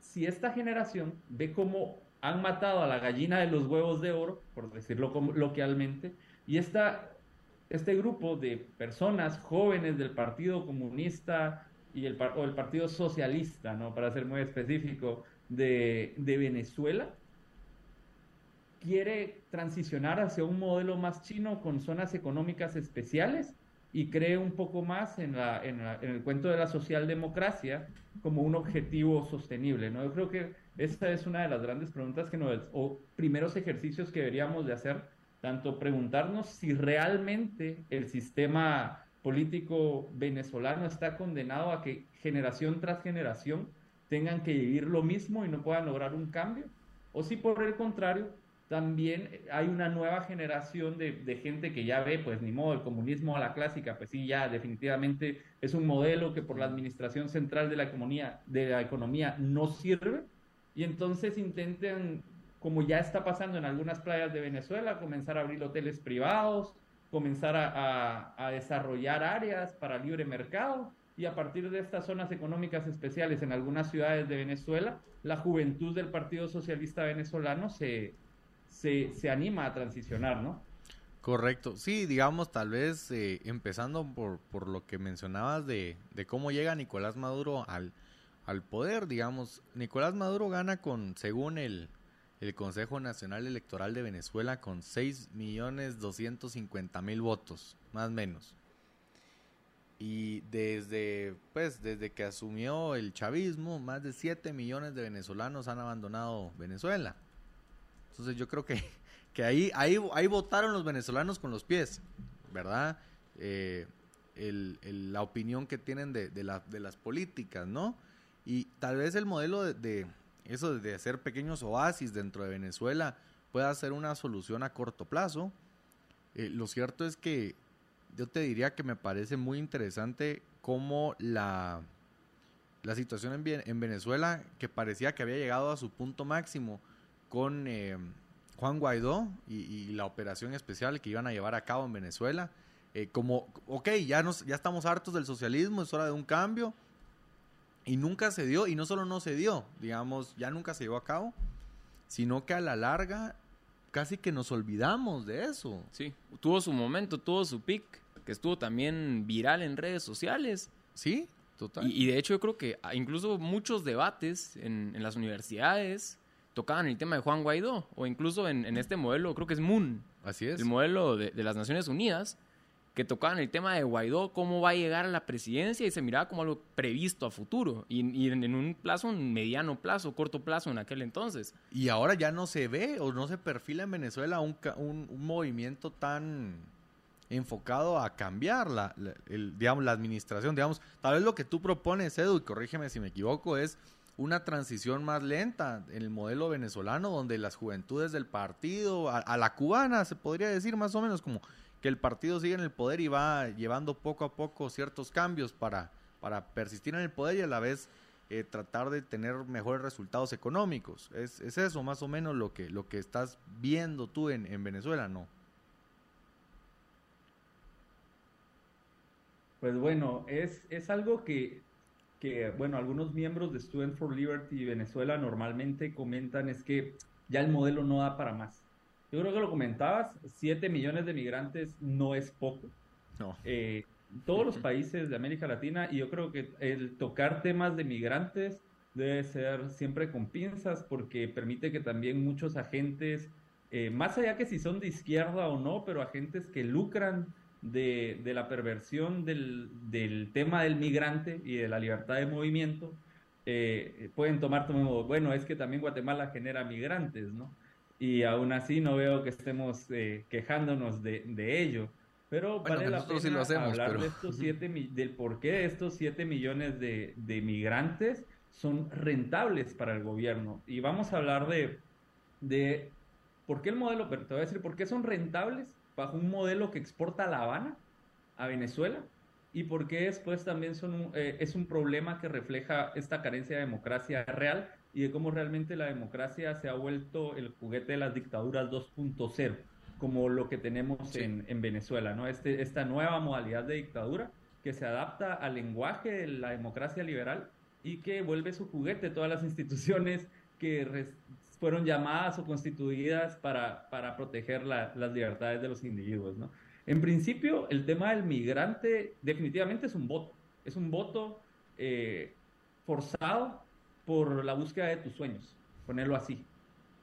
si esta generación ve cómo han matado a la gallina de los huevos de oro, por decirlo localmente, y esta este grupo de personas jóvenes del Partido Comunista y el, o el Partido Socialista, ¿no? para ser muy específico, de, Venezuela, quiere transicionar hacia un modelo más chino con zonas económicas especiales y cree un poco más en, la, en, el cuento de la socialdemocracia como un objetivo sostenible. ¿no? Yo creo que esa es una de las grandes preguntas que nos, o primeros ejercicios que deberíamos de hacer tanto preguntarnos si realmente el sistema político venezolano está condenado a que generación tras generación tengan que vivir lo mismo y no puedan lograr un cambio, o si por el contrario también hay una nueva generación de, gente que ya ve, pues ni modo, el comunismo a la clásica, pues sí, ya definitivamente es un modelo que por la administración central de la economía, de la economía no sirve, y entonces intenten como ya está pasando en algunas playas de Venezuela, comenzar a abrir hoteles privados, comenzar a, desarrollar áreas para libre mercado. Y a partir de estas zonas económicas especiales en algunas ciudades de Venezuela, la juventud del Partido Socialista Venezolano se, se, anima a transicionar, ¿no? Correcto, sí, digamos, tal vez eh, empezando por, por, lo que mencionabas de, de, cómo llega Nicolás Maduro al, al poder, digamos, Nicolás Maduro gana con, según el, el Consejo Nacional Electoral de Venezuela con 6.250.000 votos, más o menos. Y desde, pues, desde que asumió el chavismo, más de 7 millones de venezolanos han abandonado Venezuela. Entonces yo creo que, que ahí, ahí, ahí votaron los venezolanos con los pies, ¿verdad? Eh, la opinión que tienen de, de, de, las políticas, ¿no? Y tal vez el modelo de eso de hacer pequeños oasis dentro de Venezuela puede ser una solución a corto plazo. Eh, lo cierto es que yo te diría que me parece muy interesante cómo la, la situación en, en Venezuela, que parecía que había llegado a su punto máximo con eh, Juan Guaidó y, la operación especial que iban a llevar a cabo en Venezuela, eh, como, ok, ya, nos, ya estamos hartos del socialismo, es hora de un cambio y nunca se dio, y no solo no se dio, digamos, ya nunca se llevó a cabo, sino que a la larga casi que nos olvidamos de eso. Sí, tuvo su momento, tuvo su pic, que estuvo también viral en redes sociales. Sí, total. Y, de hecho yo creo que incluso muchos debates en, las universidades tocaban el tema de Juan Guaidó, o incluso en, este modelo, creo que es Moon. Así es. El modelo de, de las Naciones Unidas, que tocaban el tema de Guaidó, cómo va a llegar a la presidencia y se miraba como algo previsto a futuro y, en, un plazo, un mediano plazo, corto plazo en aquel entonces. Y ahora ya no se ve o no se perfila en Venezuela un, un, movimiento tan enfocado a cambiar la, el, digamos, la administración. Digamos, tal vez lo que tú propones, Edu, y corrígeme si me equivoco, es una transición más lenta en el modelo venezolano, donde las juventudes del partido, a la cubana, se podría decir más o menos como que el partido sigue en el poder y va llevando poco a poco ciertos cambios para, para persistir en el poder y a la vez eh, tratar de tener mejores resultados económicos. ¿Es, eso más o menos lo que, lo que estás viendo tú en, en Venezuela, no? Pues bueno, es, es algo que, que, bueno, algunos miembros de Student for Liberty Venezuela normalmente comentan es que ya el modelo no da para más. Yo creo que lo comentabas, 7 millones de migrantes no es poco. No. Eh, todos los países de América Latina, y yo creo que el tocar temas de migrantes debe ser siempre con pinzas porque permite que también muchos agentes, eh, más allá que si son de izquierda o no, pero agentes que lucran de, de la perversión del, del, tema del migrante y de la libertad de movimiento, eh, pueden tomar como, bueno, es que también Guatemala genera migrantes, ¿no? y aún así no veo que estemos eh, quejándonos de, de, ello. Pero vale la pena hablar de estos siete, del por qué estos 7 millones de, de, migrantes son rentables para el gobierno. Y vamos a hablar de, de por qué el modelo, pero te voy a decir por qué son rentables bajo un modelo que exporta a La Habana a Venezuela y por qué después también son eh, es un problema que refleja esta carencia de democracia real y de cómo realmente la democracia se ha vuelto el juguete de las dictaduras 2.0, como lo que tenemos en, en, Venezuela, ¿no? Este, esta nueva modalidad de dictadura que se adapta al lenguaje de la democracia liberal y que vuelve su juguete todas las instituciones que fueron llamadas o constituidas para, para proteger la, las libertades de los individuos, ¿no? En principio, el tema del migrante definitivamente es un voto, es un voto eh, forzado por la búsqueda de tus sueños, ponerlo así.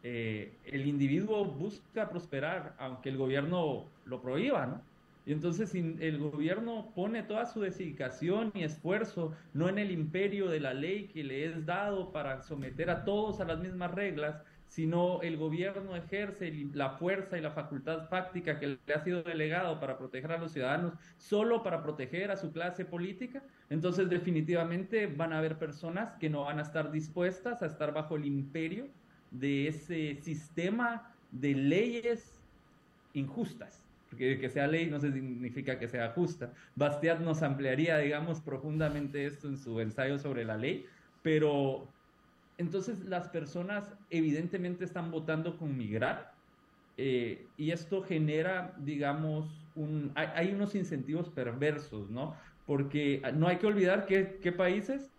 Eh, el individuo busca prosperar, aunque el gobierno lo prohíba, ¿no? Y entonces el gobierno pone toda su dedicación y esfuerzo, no en el imperio de la ley que le es dado para someter a todos a las mismas reglas, sino el gobierno ejerce la fuerza y la facultad fáctica que le ha sido delegado para proteger a los ciudadanos solo para proteger a su clase política, entonces definitivamente van a haber personas que no van a estar dispuestas a estar bajo el imperio de ese sistema de leyes injustas que sea ley no significa que sea justa. Bastiat nos ampliaría, digamos, profundamente esto en su ensayo sobre la ley, pero entonces las personas evidentemente están votando con migrar eh, y esto genera, digamos, un, hay, unos incentivos perversos, ¿no? Porque no hay que olvidar que, qué países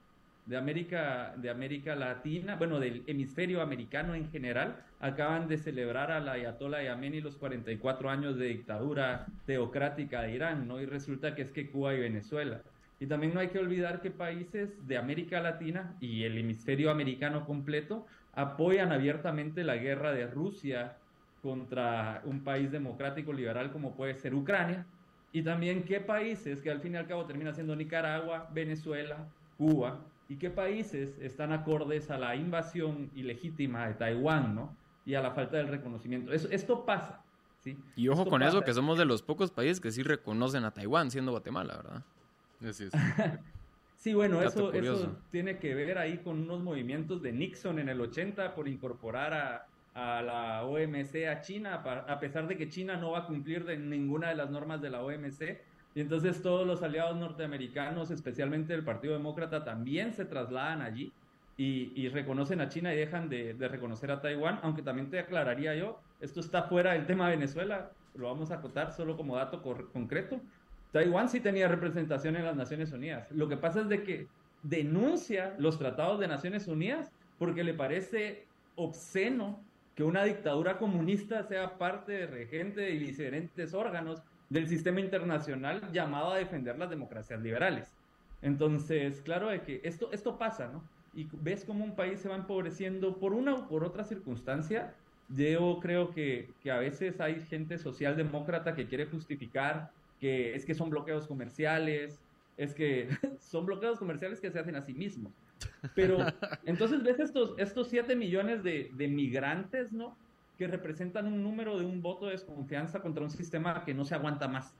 de América, de América Latina, bueno, del hemisferio americano en general, acaban de celebrar a la Ayatollah Yameni los 44 años de dictadura teocrática de Irán, ¿no? Y resulta que es que Cuba y Venezuela. Y también no hay que olvidar que países de América Latina y el hemisferio americano completo apoyan abiertamente la guerra de Rusia contra un país democrático liberal como puede ser Ucrania. Y también qué países, que al fin y al cabo termina siendo Nicaragua, Venezuela, Cuba, y qué países están acordes a la invasión ilegítima de Taiwán, ¿no? Y a la falta del reconocimiento. esto pasa, ¿sí? Y ojo con eso, que somos de los pocos países que sí reconocen a Taiwán, siendo Guatemala, ¿verdad? Así es. sí, bueno, eso, eso tiene que ver ahí con unos movimientos de Nixon en el 80 por incorporar a, a la OMC a China, a pesar de que China no va a cumplir de ninguna de las normas de la OMC y entonces todos los aliados norteamericanos, especialmente el Partido Demócrata, también se trasladan allí y, reconocen a China y dejan de, reconocer a Taiwán, aunque también te aclararía yo, esto está fuera del tema de Venezuela, lo vamos a acotar solo como dato concreto. Taiwán sí tenía representación en las Naciones Unidas. Lo que pasa es de que denuncia los tratados de Naciones Unidas porque le parece obsceno que una dictadura comunista sea parte de regente de diferentes órganos del sistema internacional llamado a defender las democracias liberales. Entonces, claro de que esto, esto pasa, ¿no? Y ves cómo un país se va empobreciendo por una o por otra circunstancia. Yo creo que, que a veces hay gente socialdemócrata que quiere justificar que es que son bloqueos comerciales, es que son bloqueos comerciales que se hacen a sí mismos. Pero entonces ves estos, estos 7 millones de, de migrantes, ¿no? Que representan un número de un voto de desconfianza contra un sistema que no se aguanta más.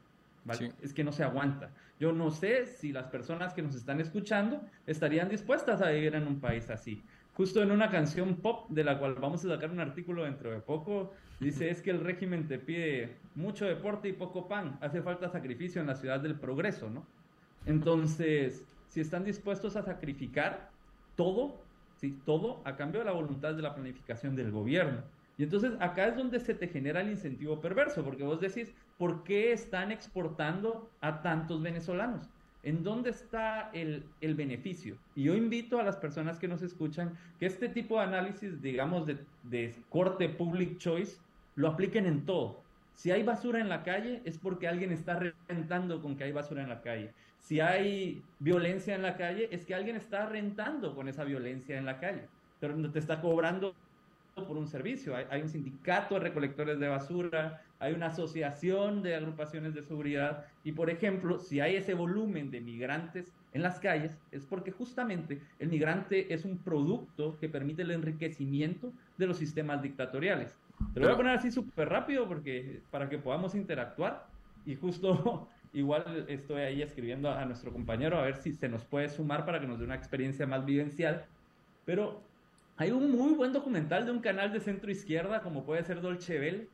Es que no se aguanta. Yo no sé si las personas que nos están escuchando estarían dispuestas a vivir en un país así. Justo en una canción pop de la cual vamos a sacar un artículo dentro de poco, dice es que el régimen te pide mucho deporte y poco pan, hace falta sacrificio en la ciudad del progreso, ¿no? Entonces, si están dispuestos a sacrificar todo, sí, todo a cambio de la voluntad de la planificación del gobierno, y entonces acá es donde se te genera el incentivo perverso, porque vos decís, ¿por qué están exportando a tantos venezolanos? ¿En dónde está el, el, beneficio? Y yo invito a las personas que nos escuchan que este tipo de análisis, digamos, de, de corte public choice, lo apliquen en todo. Si hay basura en la calle, es porque alguien está rentando con que hay basura en la calle. Si hay violencia en la calle, es que alguien está rentando con esa violencia en la calle. Pero te está cobrando por un servicio. Hay, un sindicato de recolectores de basura, hay una asociación de agrupaciones de seguridad y, por ejemplo, si hay ese volumen de migrantes en las calles, es porque justamente el migrante es un producto que permite el enriquecimiento de los sistemas dictatoriales. Te lo voy a poner así súper rápido porque para que podamos interactuar y justo igual estoy ahí escribiendo a nuestro compañero a ver si se nos puede sumar para que nos dé una experiencia más vivencial. Pero hay un muy buen documental de un canal de centro izquierda, como puede ser Dolce Bell,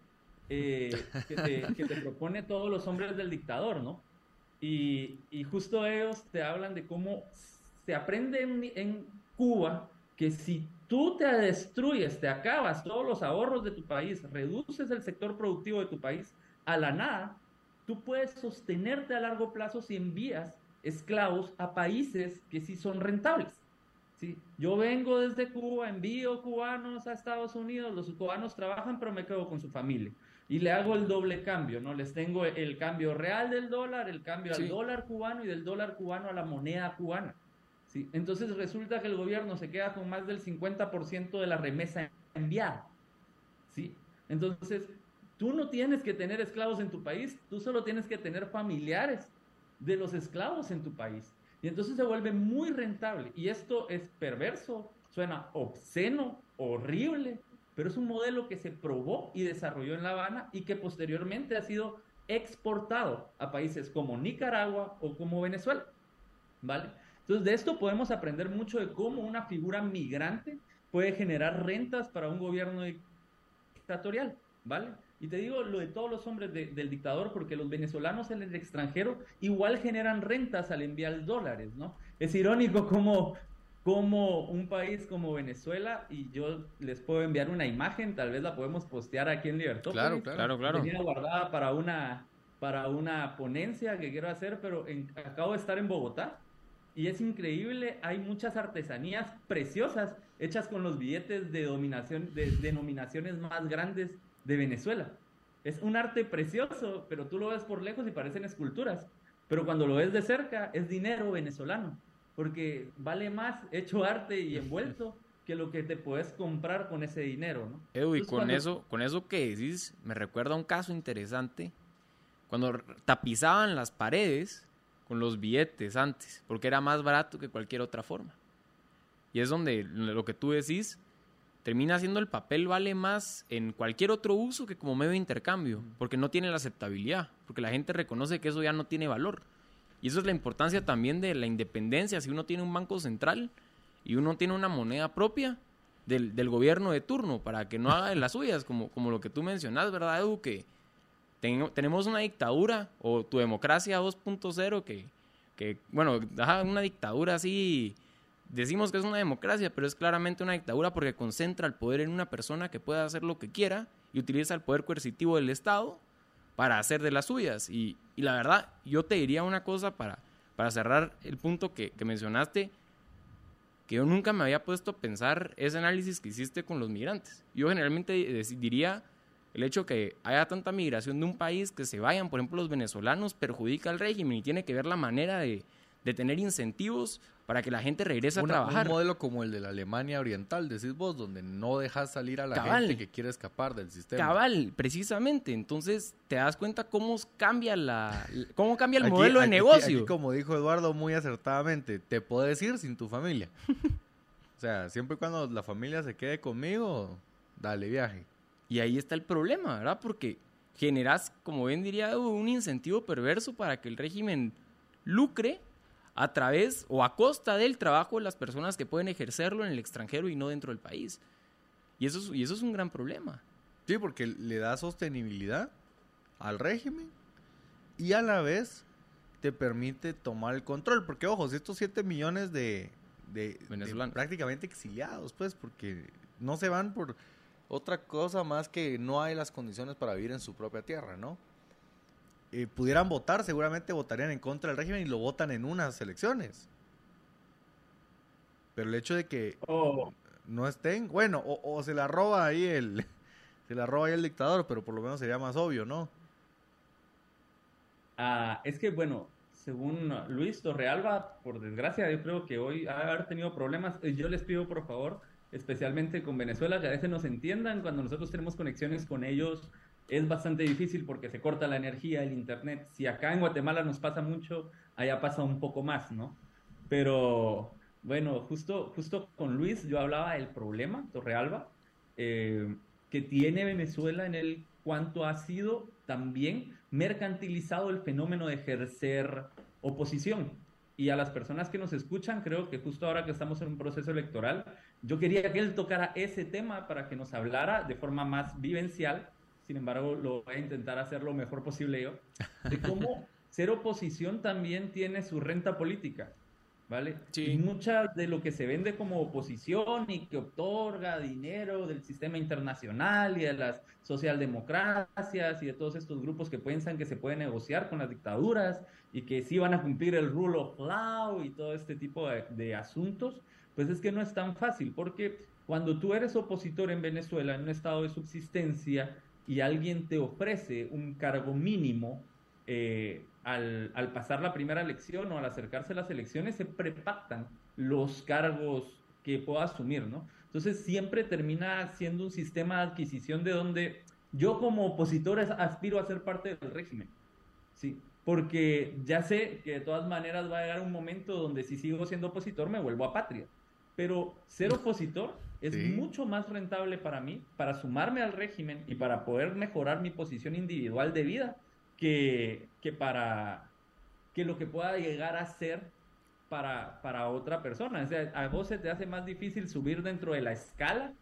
eh, que, te, propone todos los hombres del dictador, ¿no? Y, y justo ellos te hablan de cómo se aprende en, en Cuba que si tú te destruyes, te acabas todos los ahorros de tu país, reduces el sector productivo de tu país a la nada, tú puedes sostenerte a largo plazo si envías esclavos a países que sí son rentables. ¿Sí? Yo vengo desde Cuba, envío cubanos a Estados Unidos, los cubanos trabajan, pero me quedo con su familia. Y le hago el doble cambio, ¿no? Les tengo el cambio real del dólar, el cambio al dólar cubano y del dólar cubano a la moneda cubana. ¿sí? Entonces resulta que el gobierno se queda con más del 50% de la remesa enviada. ¿sí? Entonces, tú no tienes que tener esclavos en tu país, tú solo tienes que tener familiares de los esclavos en tu país. Y entonces se vuelve muy rentable. Y esto es perverso, suena obsceno, horrible, pero es un modelo que se probó y desarrolló en La Habana y que posteriormente ha sido exportado a países como Nicaragua o como Venezuela. ¿Vale? Entonces, de esto podemos aprender mucho de cómo una figura migrante puede generar rentas para un gobierno dictatorial, ¿vale? Y te digo lo de todos los hombres del dictador, porque los venezolanos en el extranjero igual generan rentas al enviar dólares, ¿no? Es irónico como, como un país como Venezuela, y yo les puedo enviar una imagen, tal vez la podemos postear aquí en Libertad. Claro, claro, claro. Tenía guardada para una, para una ponencia que quiero hacer, pero acabo de estar en Bogotá y es increíble, hay muchas artesanías preciosas hechas con los billetes de, dominación, de denominaciones más grandes de Venezuela. Es un arte precioso, pero tú lo ves por lejos y parecen esculturas. Pero cuando lo ves de cerca, es dinero venezolano, porque vale más hecho arte y envuelto que lo que te puedes comprar con ese dinero, ¿no? Edu, y con, eso, con eso que decís, me recuerda un caso interesante. Cuando tapizaban las paredes con los billetes antes, porque era más barato que cualquier otra forma. Y es donde lo que tú decís, termina siendo el papel vale más en cualquier otro uso que como medio de intercambio, porque no tiene la aceptabilidad, porque la gente reconoce que eso ya no tiene valor. Y eso es la importancia también de la independencia. Si uno tiene un banco central y uno tiene una moneda propia del, del gobierno de turno para que no haga las suyas, como, como lo que tú mencionas, ¿verdad, Edu? Que tenemos una dictadura o tu democracia 2.0 que, que, bueno, una dictadura así decimos que es una democracia, pero es claramente una dictadura porque concentra el poder en una persona que puede hacer lo que quiera y utiliza el poder coercitivo del Estado para hacer de las suyas. Y, la verdad, yo te diría una cosa para, para cerrar el punto que, mencionaste, que yo nunca me había puesto a pensar ese análisis que hiciste con los migrantes. Yo generalmente diría el hecho que haya tanta migración de un país que se vayan, por ejemplo, los venezolanos, perjudica al régimen y tiene que ver la manera de, de tener incentivos para que la gente regrese a trabajar. Un modelo como el de la Alemania Oriental, decís vos, donde no dejas salir a la gente que quiere escapar del sistema. Cabal, precisamente. Entonces te das cuenta cómo cambia la cómo cambia el modelo de negocio. como dijo Eduardo muy acertadamente, te puedes ir sin tu familia. o sea, siempre y cuando la familia se quede conmigo, dale viaje. Y ahí está el problema, ¿verdad? Porque generas, como bien diría, un incentivo perverso para que el régimen lucre a través o a costa del trabajo de las personas que pueden ejercerlo en el extranjero y no dentro del país. Y eso es, y eso es un gran problema. Sí, porque le da sostenibilidad al régimen y a la vez te permite tomar el control. Porque, ojo, si estos 7 millones de, de, de, prácticamente exiliados, pues, porque no se van por otra cosa más que no hay las condiciones para vivir en su propia tierra, ¿no? Eh, pudieran votar, seguramente votarían en contra del régimen y lo votan en unas elecciones. Pero el hecho de que oh. no estén, bueno, o, se la roba ahí el, se la roba ahí el dictador, pero por lo menos sería más obvio, ¿no? Ah, es que bueno, según Luis Torrealba, por desgracia, yo creo que hoy ha haber tenido problemas. Eh, yo les pido por favor, especialmente con Venezuela, que a veces nos entiendan cuando nosotros tenemos conexiones con ellos es bastante difícil porque se corta la energía, el internet. Si acá en Guatemala nos pasa mucho, allá pasa un poco más, ¿no? Pero bueno, justo, justo con Luis yo hablaba del problema, Torrealba, eh, que tiene Venezuela en el cuanto ha sido también mercantilizado el fenómeno de ejercer oposición. Y a las personas que nos escuchan, creo que justo ahora que estamos en un proceso electoral, yo quería que él tocara ese tema para que nos hablara de forma más vivencial sin embargo lo voy a intentar hacer lo mejor posible yo, de cómo ser oposición también tiene su renta política. ¿Vale? Sí. Y mucha de lo que se vende como oposición y que otorga dinero del sistema internacional y de las socialdemocracias y de todos estos grupos que piensan que se puede negociar con las dictaduras y que sí van a cumplir el rule of law y todo este tipo de, de asuntos, pues es que no es tan fácil, porque cuando tú eres opositor en Venezuela, en un estado de subsistencia, y alguien te ofrece un cargo mínimo, eh, al, al, pasar la primera elección o al acercarse a las elecciones, se prepactan los cargos que pueda asumir, ¿no? Entonces siempre termina siendo un sistema de adquisición de donde yo como opositor aspiro a ser parte del régimen, ¿sí? Porque ya sé que de todas maneras va a llegar un momento donde si sigo siendo opositor me vuelvo a patria. Pero ser opositor es sí. mucho más rentable para mí, para sumarme al régimen y para poder mejorar mi posición individual de vida, que, que para que lo que pueda llegar a ser para, para otra persona. O sea, a vos se te hace más difícil subir dentro de la escala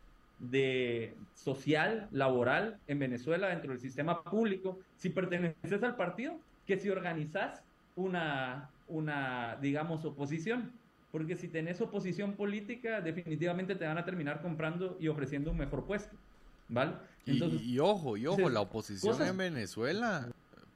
de social, laboral en Venezuela, dentro del sistema público, si perteneces al partido, que si organizas una, una, digamos, oposición. Porque si tenés oposición política, definitivamente te van a terminar comprando y ofreciendo un mejor puesto. ¿Vale? Entonces, y, y, ojo, y ojo, la oposición cosas... en Venezuela,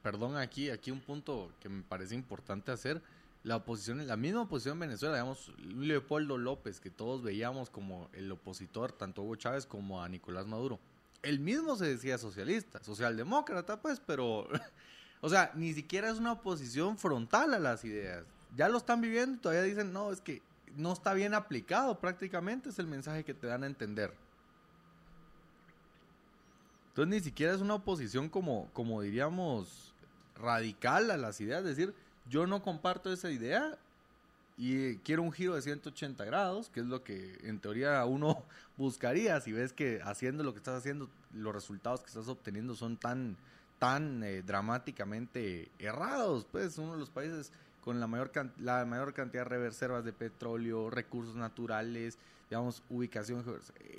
perdón, aquí, aquí un punto que me parece importante hacer, la oposición, la misma oposición en Venezuela, digamos, Leopoldo López, que todos veíamos como el opositor, tanto a Hugo Chávez como a Nicolás Maduro. Él mismo se decía socialista, socialdemócrata, pues, pero, o sea, ni siquiera es una oposición frontal a las ideas. Ya lo están viviendo y todavía dicen, no, es que no está bien aplicado prácticamente, es el mensaje que te dan a entender. Entonces ni siquiera es una oposición como, como diríamos, radical a las ideas, es decir, yo no comparto esa idea y quiero un giro de 180 grados, que es lo que en teoría uno buscaría si ves que haciendo lo que estás haciendo, los resultados que estás obteniendo son tan, tan eh, dramáticamente errados. Pues uno de los países con la mayor, la mayor cantidad de reservas de petróleo, recursos naturales, digamos, ubicación.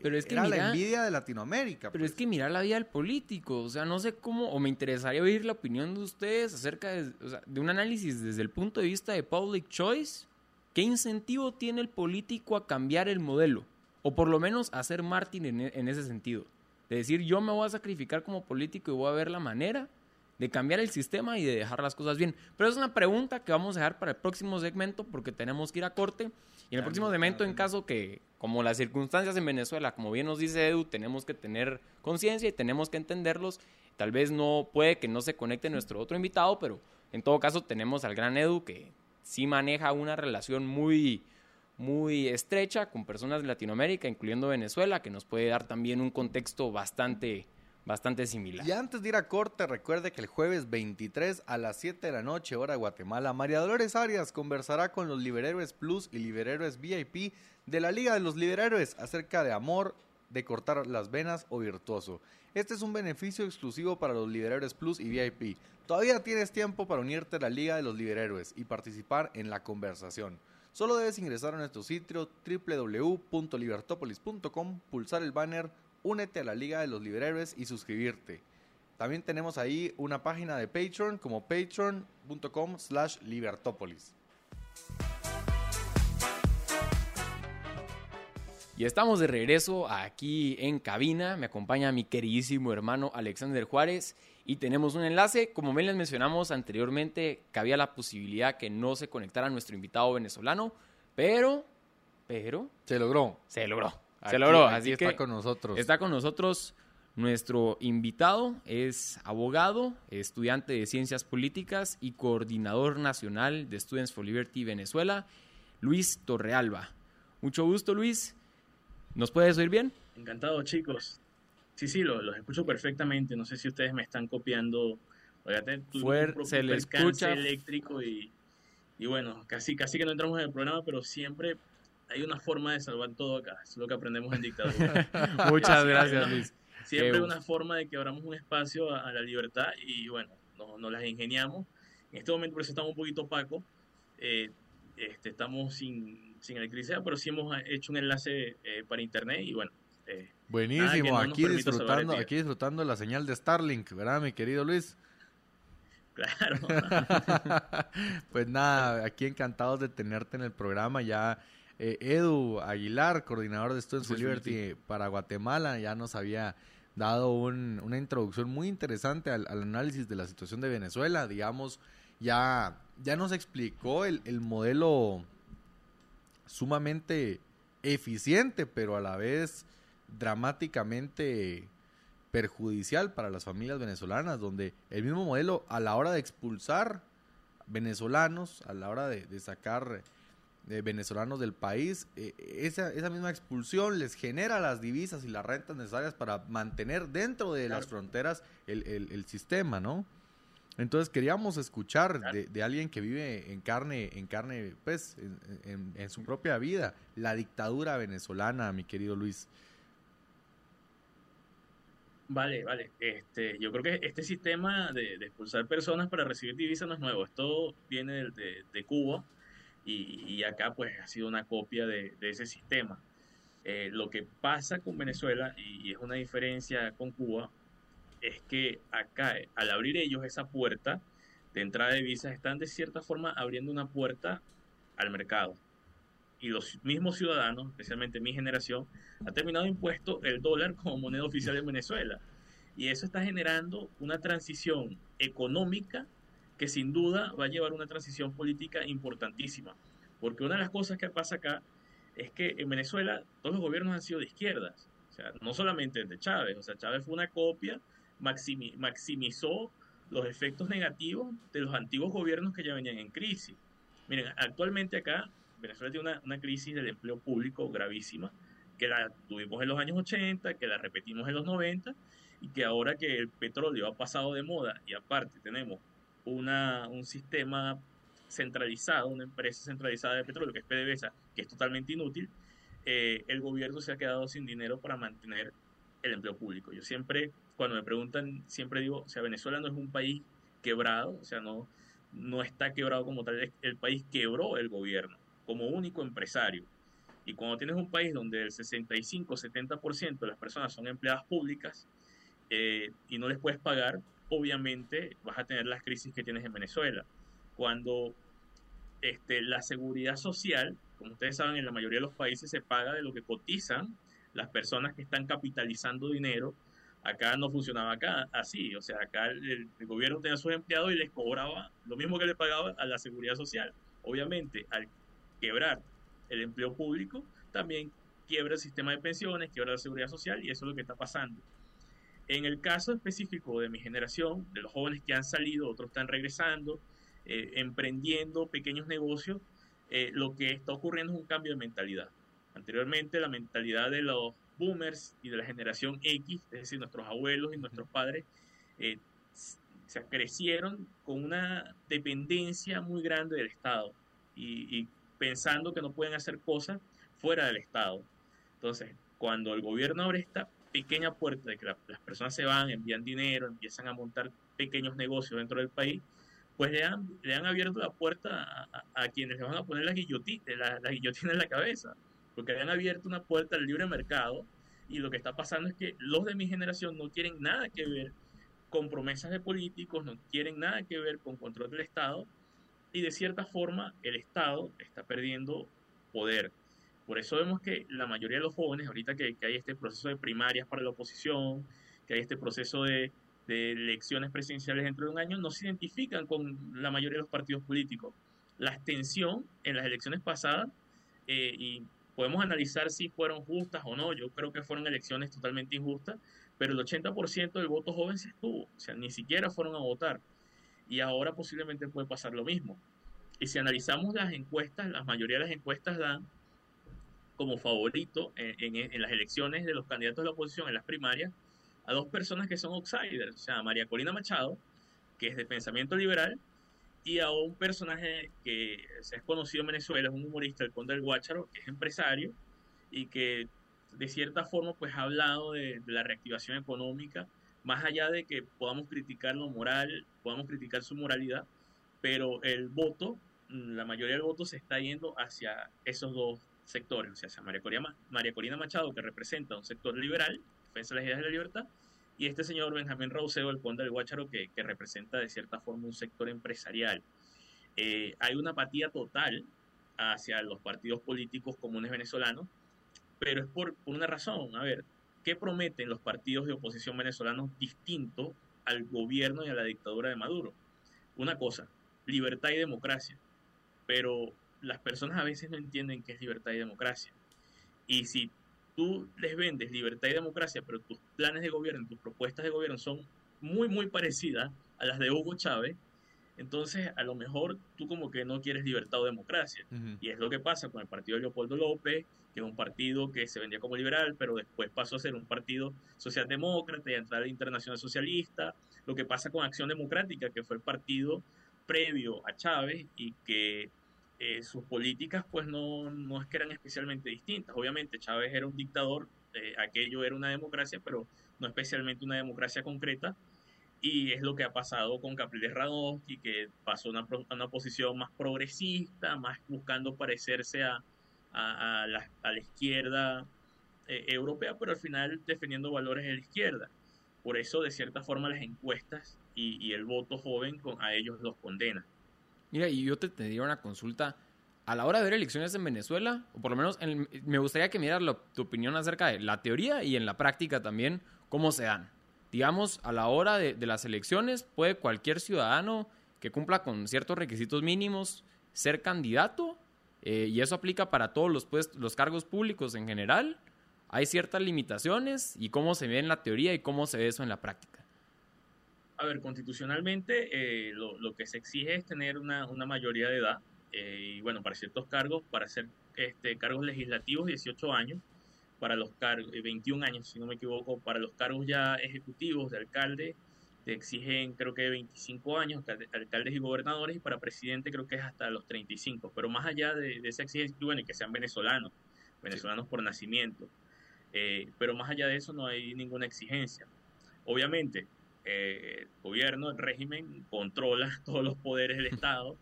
Pero es que era mira, la envidia de Latinoamérica. Pero pues. es que mirar la vida del político, o sea, no sé cómo, o me interesaría oír la opinión de ustedes acerca de, o sea, de un análisis desde el punto de vista de public choice. ¿Qué incentivo tiene el político a cambiar el modelo? O por lo menos a ser mártir en, en ese sentido. De decir, yo me voy a sacrificar como político y voy a ver la manera de cambiar el sistema y de dejar las cosas bien. Pero es una pregunta que vamos a dejar para el próximo segmento porque tenemos que ir a corte. Y en el próximo segmento, en caso que, como las circunstancias en Venezuela, como bien nos dice Edu, tenemos que tener conciencia y tenemos que entenderlos. Tal vez no puede que no se conecte nuestro otro invitado, pero en todo caso tenemos al gran Edu que sí maneja una relación muy, muy estrecha con personas de Latinoamérica, incluyendo Venezuela, que nos puede dar también un contexto bastante bastante similar. Y antes de ir a corte, recuerde que el jueves 23 a las 7 de la noche, hora Guatemala, María Dolores Arias conversará con los Liberhéroes Plus y Liberhéroes VIP de la Liga de los Liberhéroes acerca de amor, de cortar las venas o virtuoso. Este es un beneficio exclusivo para los Liberhéroes Plus y VIP. Todavía tienes tiempo para unirte a la Liga de los Liberhéroes y participar en la conversación. Solo debes ingresar a nuestro sitio www.libertopolis.com, pulsar el banner únete a la Liga de los Liberhéroes y suscribirte. También tenemos ahí una página de Patreon como patreon.com slash libertópolis. Y estamos de regreso aquí en cabina. Me acompaña mi queridísimo hermano Alexander Juárez. Y tenemos un enlace. Como bien les mencionamos anteriormente, que había la posibilidad que no se conectara nuestro invitado venezolano. Pero, pero... Se logró. Se logró. Aquí, se logró. aquí Así está que con nosotros. Está con nosotros nuestro invitado. Es abogado, estudiante de ciencias políticas y coordinador nacional de Students for Liberty Venezuela, Luis Torrealba. Mucho gusto, Luis. ¿Nos puedes oír bien? Encantado, chicos. Sí, sí, los, los escucho perfectamente. No sé si ustedes me están copiando. Oigan, Fuer, se le escucha eléctrico y, y bueno, casi, casi que no entramos en el programa, pero siempre hay una forma de salvar todo acá. Es lo que aprendemos en dictadura. Muchas gracias, Luis. Siempre hay una forma de que abramos un espacio a, a la libertad y bueno, nos, nos, las ingeniamos. En este momento por eso estamos un poquito opacos. Eh, este, estamos sin, sin electricidad, pero sí hemos hecho un enlace eh, para internet y bueno. Eh, Buenísimo, no aquí, disfrutando, aquí disfrutando la señal de Starlink, ¿verdad, mi querido Luis? Claro. pues nada, aquí encantados de tenerte en el programa. Ya eh, Edu Aguilar, coordinador de Students for Liberty para Guatemala, ya nos había dado una introducción muy interesante al, análisis de la situación de Venezuela. Digamos, ya, ya nos explicó el, el modelo sumamente eficiente, pero a la vez dramáticamente perjudicial para las familias venezolanas, donde el mismo modelo a la hora de expulsar venezolanos, a la hora de, sacar eh, venezolanos del país, eh, esa, esa, misma expulsión les genera las divisas y las rentas necesarias para mantener dentro de las fronteras el, el, sistema, ¿no? Entonces queríamos escuchar de, alguien que vive en carne, en carne, pues, en, en, su propia vida, la dictadura venezolana, mi querido Luis. Vale, vale. Este, yo creo que este sistema de, expulsar personas para recibir divisas no es nuevo. Esto viene de, Cuba y, acá pues ha sido una copia de, ese sistema. Eh, lo que pasa con Venezuela, y, es una diferencia con Cuba, es que acá al abrir ellos esa puerta de entrada de divisas están de cierta forma abriendo una puerta al mercado. Y los mismos ciudadanos, especialmente mi generación, ha terminado impuesto el dólar como moneda oficial de Venezuela. Y eso está generando una transición económica que sin duda va a llevar una transición política importantísima. Porque una de las cosas que pasa acá es que en Venezuela todos los gobiernos han sido de izquierdas. O sea, no solamente el de Chávez. O sea, Chávez fue una copia, maximizó los efectos negativos de los antiguos gobiernos que ya venían en crisis. Miren, actualmente acá Venezuela tiene una, una crisis del empleo público gravísima que la tuvimos en los años 80, que la repetimos en los 90 y que ahora que el petróleo ha pasado de moda y aparte tenemos una, un sistema centralizado, una empresa centralizada de petróleo que es PDVSA, que es totalmente inútil, eh, el gobierno se ha quedado sin dinero para mantener el empleo público. Yo siempre, cuando me preguntan, siempre digo, o sea, Venezuela no es un país quebrado, o sea, no, no está quebrado como tal, el país quebró el gobierno como único empresario y cuando tienes un país donde el 65-70% de las personas son empleadas públicas eh, y no les puedes pagar, obviamente vas a tener las crisis que tienes en Venezuela. Cuando este, la seguridad social, como ustedes saben, en la mayoría de los países se paga de lo que cotizan las personas que están capitalizando dinero. Acá no funcionaba acá así, o sea, acá el, el gobierno tenía a sus empleados y les cobraba lo mismo que le pagaba a la seguridad social. Obviamente, al quebrar el empleo público, también quiebra el sistema de pensiones, quiebra la seguridad social y eso es lo que está pasando. En el caso específico de mi generación, de los jóvenes que han salido, otros están regresando, eh, emprendiendo pequeños negocios, eh, lo que está ocurriendo es un cambio de mentalidad. Anteriormente la mentalidad de los boomers y de la generación X, es decir, nuestros abuelos y nuestros padres, eh, se crecieron con una dependencia muy grande del Estado y, pensando que no pueden hacer cosas fuera del Estado. Entonces, cuando el gobierno abre esta pequeña puerta de que las personas se van, envían dinero, empiezan a montar pequeños negocios dentro del país, pues le han, le han abierto la puerta a, quienes le van a poner la guillotina, la, la guillotina en la cabeza, porque le han abierto una puerta al libre mercado y lo que está pasando es que los de mi generación no quieren nada que ver con promesas de políticos, no quieren nada que ver con control del Estado y de cierta forma el Estado está perdiendo poder. Por eso vemos que la mayoría de los jóvenes, ahorita que, hay este proceso de primarias para la oposición, que hay este proceso de, elecciones presidenciales dentro de un año, no se identifican con la mayoría de los partidos políticos. La abstención en las elecciones pasadas, eh, y podemos analizar si fueron justas o no, yo creo que fueron elecciones totalmente injustas, pero el 80% del voto joven se estuvo, o sea, ni siquiera fueron a votar y ahora posiblemente puede pasar lo mismo. Y si analizamos las encuestas, la mayoría de las encuestas dan como favorito en, las elecciones de los candidatos de la oposición en las primarias a dos personas que son outsiders, o sea, María Corina Machado, que es de pensamiento liberal, y a un personaje que se es conocido en Venezuela, es un humorista, el Conde del Guácharo, que es empresario y que de cierta forma pues ha hablado de la reactivación económica más allá de que podamos criticar lo moral, podamos criticar su moralidad, pero el voto, la mayoría del voto se está yendo hacia esos dos sectores, o sea, hacia María Corina, María Corina Machado, que representa un sector liberal, defensa de las ideas de la libertad, y este señor Benjamín Rauseo, el conde del Guácharo, que, que representa de cierta forma un sector empresarial. Eh, hay una apatía total hacia los partidos políticos comunes venezolanos, pero es por, por una razón. A ver, ¿qué prometen los partidos de oposición venezolanos distintos al gobierno y a la dictadura de Maduro? Una cosa, libertad y democracia, pero las personas a veces no entienden qué es libertad y democracia. Y si tú les vendes libertad y democracia, pero tus planes de gobierno, tus propuestas de gobierno son muy, muy parecidas a las de Hugo Chávez, entonces a lo mejor tú como que no quieres libertad o democracia. Y es lo que pasa con el partido de Leopoldo López, que es un partido que se vendía como liberal, pero después pasó a ser un partido socialdemócrata y a entrar a la Internacional Socialista. Lo que pasa con Acción Democrática, que fue el partido previo a Chávez y que eh, sus políticas pues no, no es que eran especialmente distintas. Obviamente Chávez era un dictador, eh, aquello era una democracia, pero no especialmente una democracia concreta. Y es lo que ha pasado con Capriles Radonsky, que pasó a una, una, posición más progresista, más buscando parecerse a, a, a, la, a la, izquierda eh, europea, pero al final defendiendo valores de la izquierda. Por eso, de cierta forma, las encuestas y, y el voto joven con, a ellos los condena. Mira, y yo te tendría una consulta. A la hora de ver elecciones en Venezuela, o por lo menos en, me gustaría que miras tu opinión acerca de la teoría y en la práctica también, cómo se dan. Digamos, a la hora de, las elecciones, puede cualquier ciudadano que cumpla con ciertos requisitos mínimos ser candidato, eh, y eso aplica para todos los, los cargos públicos en general. Hay ciertas limitaciones, y cómo se ve en la teoría y cómo se ve eso en la práctica. A ver, constitucionalmente eh, lo, lo, que se exige es tener una, una mayoría de edad. Eh, y bueno, para ciertos cargos, para hacer este, cargos legislativos, 18 años. Para los cargos, 21 años, si no me equivoco. Para los cargos ya ejecutivos de alcalde, te exigen creo que 25 años, alcaldes y gobernadores. Y para presidente creo que es hasta los 35. Pero más allá de, de esa exigencia, bueno, y que sean venezolanos, venezolanos sí. por nacimiento. Eh, pero más allá de eso no hay ninguna exigencia. Obviamente, eh, el gobierno, el régimen, controla todos los poderes del Estado.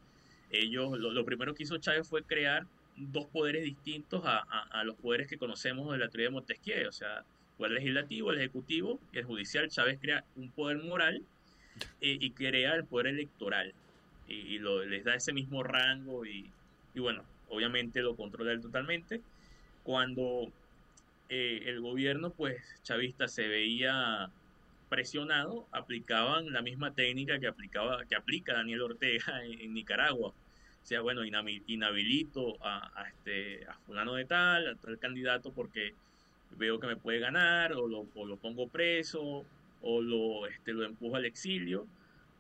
Ellos, lo, lo, primero que hizo Chávez fue crear dos poderes distintos a, a, a, los poderes que conocemos de la teoría de Montesquieu, o sea, el legislativo, el ejecutivo y el judicial. Chávez crea un poder moral eh, y crea el poder electoral y, y lo, les da ese mismo rango y, y, bueno, obviamente lo controla él totalmente. Cuando eh, el gobierno, pues, chavista se veía presionado, aplicaban la misma técnica que aplicaba que aplica Daniel Ortega en, Nicaragua. O sea, bueno, inhabilito a, a, este a fulano de tal, a tal candidato porque veo que me puede ganar o lo, o lo pongo preso o lo este lo empujo al exilio.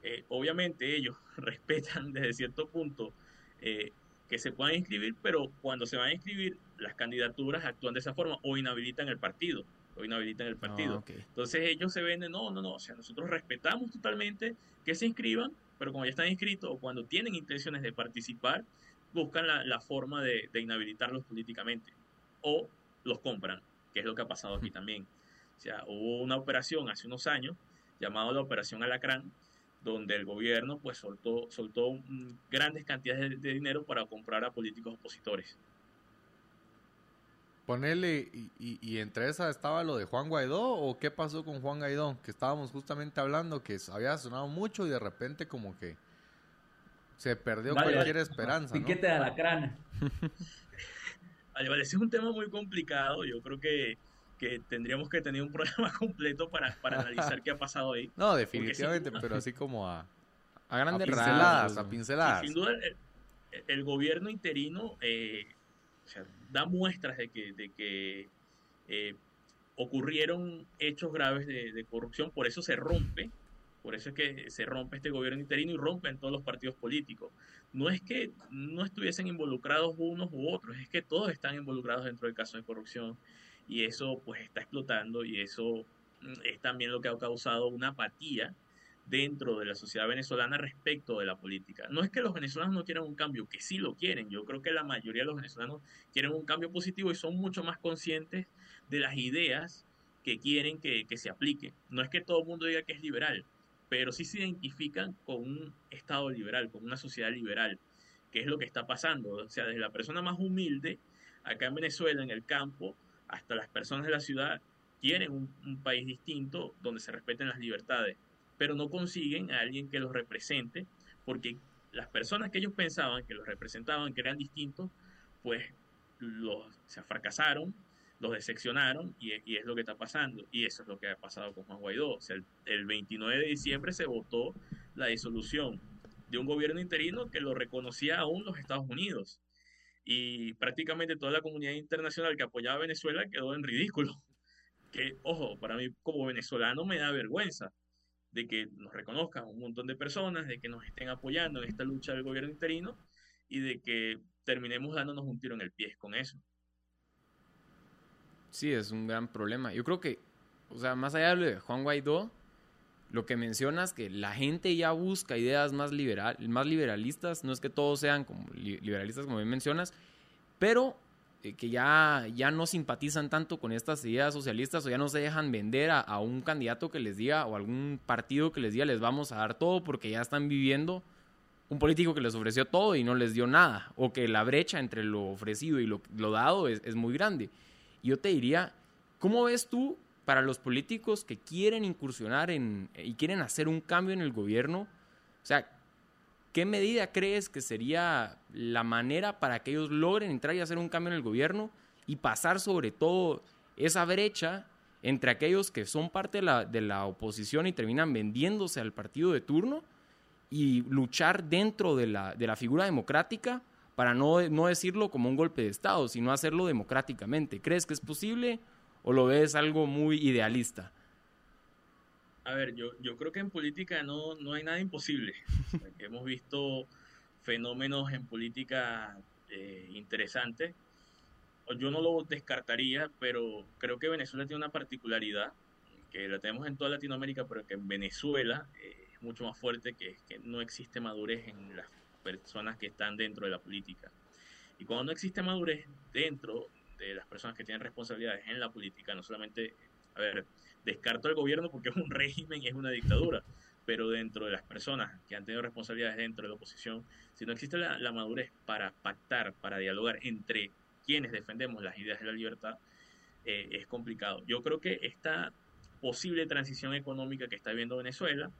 Eh, obviamente ellos respetan desde cierto punto eh, que se puedan inscribir, pero cuando se van a inscribir las candidaturas actúan de esa forma o inhabilitan el partido o inhabilitan el partido. Oh, okay. Entonces ellos se venden, no, no, no, o sea, nosotros respetamos totalmente que se inscriban, pero como ya están inscritos o cuando tienen intenciones de participar, buscan la, la forma de, de, inhabilitarlos políticamente o los compran, que es lo que ha pasado aquí también. O sea, hubo una operación hace unos años llamada la Operación Alacrán, donde el gobierno pues soltó, soltó grandes cantidades de, de dinero para comprar a políticos opositores. Ponele, y, y, y, entre esa estaba lo de Juan Guaidó, o qué pasó con Juan Guaidó, que estábamos justamente hablando, que había sonado mucho y de repente como que se perdió vale, cualquier vale. esperanza. Piquete ¿no? de alacrán. vale, vale, ese es un tema muy complicado, yo creo que, que tendríamos que tener un programa completo para, para analizar qué ha pasado ahí. No, definitivamente, sí, pero así como a, a grandes a pinceladas, a pinceladas. Sí, sin duda, el, el gobierno interino... Eh, o sea, da muestras de que, de que eh, ocurrieron hechos graves de, de, corrupción, por eso se rompe, por eso es que se rompe este gobierno interino y rompen todos los partidos políticos. No es que no estuviesen involucrados unos u otros, es que todos están involucrados dentro del caso de corrupción y eso pues está explotando y eso mm, es también lo que ha causado una apatía dentro de la sociedad venezolana respecto de la política. No es que los venezolanos no quieran un cambio, que sí lo quieren. Yo creo que la mayoría de los venezolanos quieren un cambio positivo y son mucho más conscientes de las ideas que quieren que, que se apliquen. No es que todo el mundo diga que es liberal, pero sí se identifican con un Estado liberal, con una sociedad liberal, que es lo que está pasando. O sea, desde la persona más humilde, acá en Venezuela, en el campo, hasta las personas de la ciudad, quieren un, un país distinto donde se respeten las libertades, pero no consiguen a alguien que los represente porque las personas que ellos pensaban que los representaban, que eran distintos, pues los, se fracasaron, los decepcionaron y, y, es lo que está pasando. Y eso es lo que ha pasado con Juan Guaidó. O sea, el, el 29 de diciembre se votó la disolución de un gobierno interino que lo reconocía aún los Estados Unidos. Y prácticamente toda la comunidad internacional que apoyaba a Venezuela quedó en ridículo. Que, ojo, para mí como venezolano me da vergüenza de que nos reconozcan un montón de personas, de que nos estén apoyando en esta lucha del gobierno interino y de que terminemos dándonos un tiro en el pie con eso. Sí, es un gran problema. Yo creo que, o sea, más allá de Juan Guaidó, lo que mencionas que la gente ya busca ideas más, liberal, más liberalistas, no es que todos sean como liberalistas como bien mencionas, pero eh, que ya, ya no simpatizan tanto con estas ideas socialistas o ya no se dejan vender a, a, un candidato que les diga o algún partido que les diga les vamos a dar todo porque ya están viviendo un político que les ofreció todo y no les dio nada o que la brecha entre lo ofrecido y lo, dado es, es muy grande. Yo te diría, ¿cómo ves tú para los políticos que quieren incursionar en, y quieren hacer un cambio en el gobierno? O sea, ¿Qué medida crees que sería la manera para que ellos logren entrar y hacer un cambio en el gobierno y pasar sobre todo esa brecha entre aquellos que son parte de la, oposición y terminan vendiéndose al partido de turno y luchar dentro de la, de la figura democrática para no, no decirlo como un golpe de Estado, sino hacerlo democráticamente? ¿Crees que es posible o lo ves algo muy idealista? A ver, yo, yo creo que en política no, no hay nada imposible. Hemos visto fenómenos en política eh, interesantes. Yo no lo descartaría, pero creo que Venezuela tiene una particularidad que la tenemos en toda Latinoamérica, pero que en Venezuela eh, es mucho más fuerte, que es que no existe madurez en las personas que están dentro de la política. Y cuando no existe madurez dentro de las personas que tienen responsabilidades en la política, no solamente, a ver, descarto al gobierno porque es un régimen, es una dictadura, pero dentro de las personas que han tenido responsabilidades dentro de la oposición, si no existe la, la madurez para pactar, para dialogar entre quienes defendemos las ideas de la libertad, eh, es complicado. Yo creo que esta posible transición económica que está viviendo Venezuela,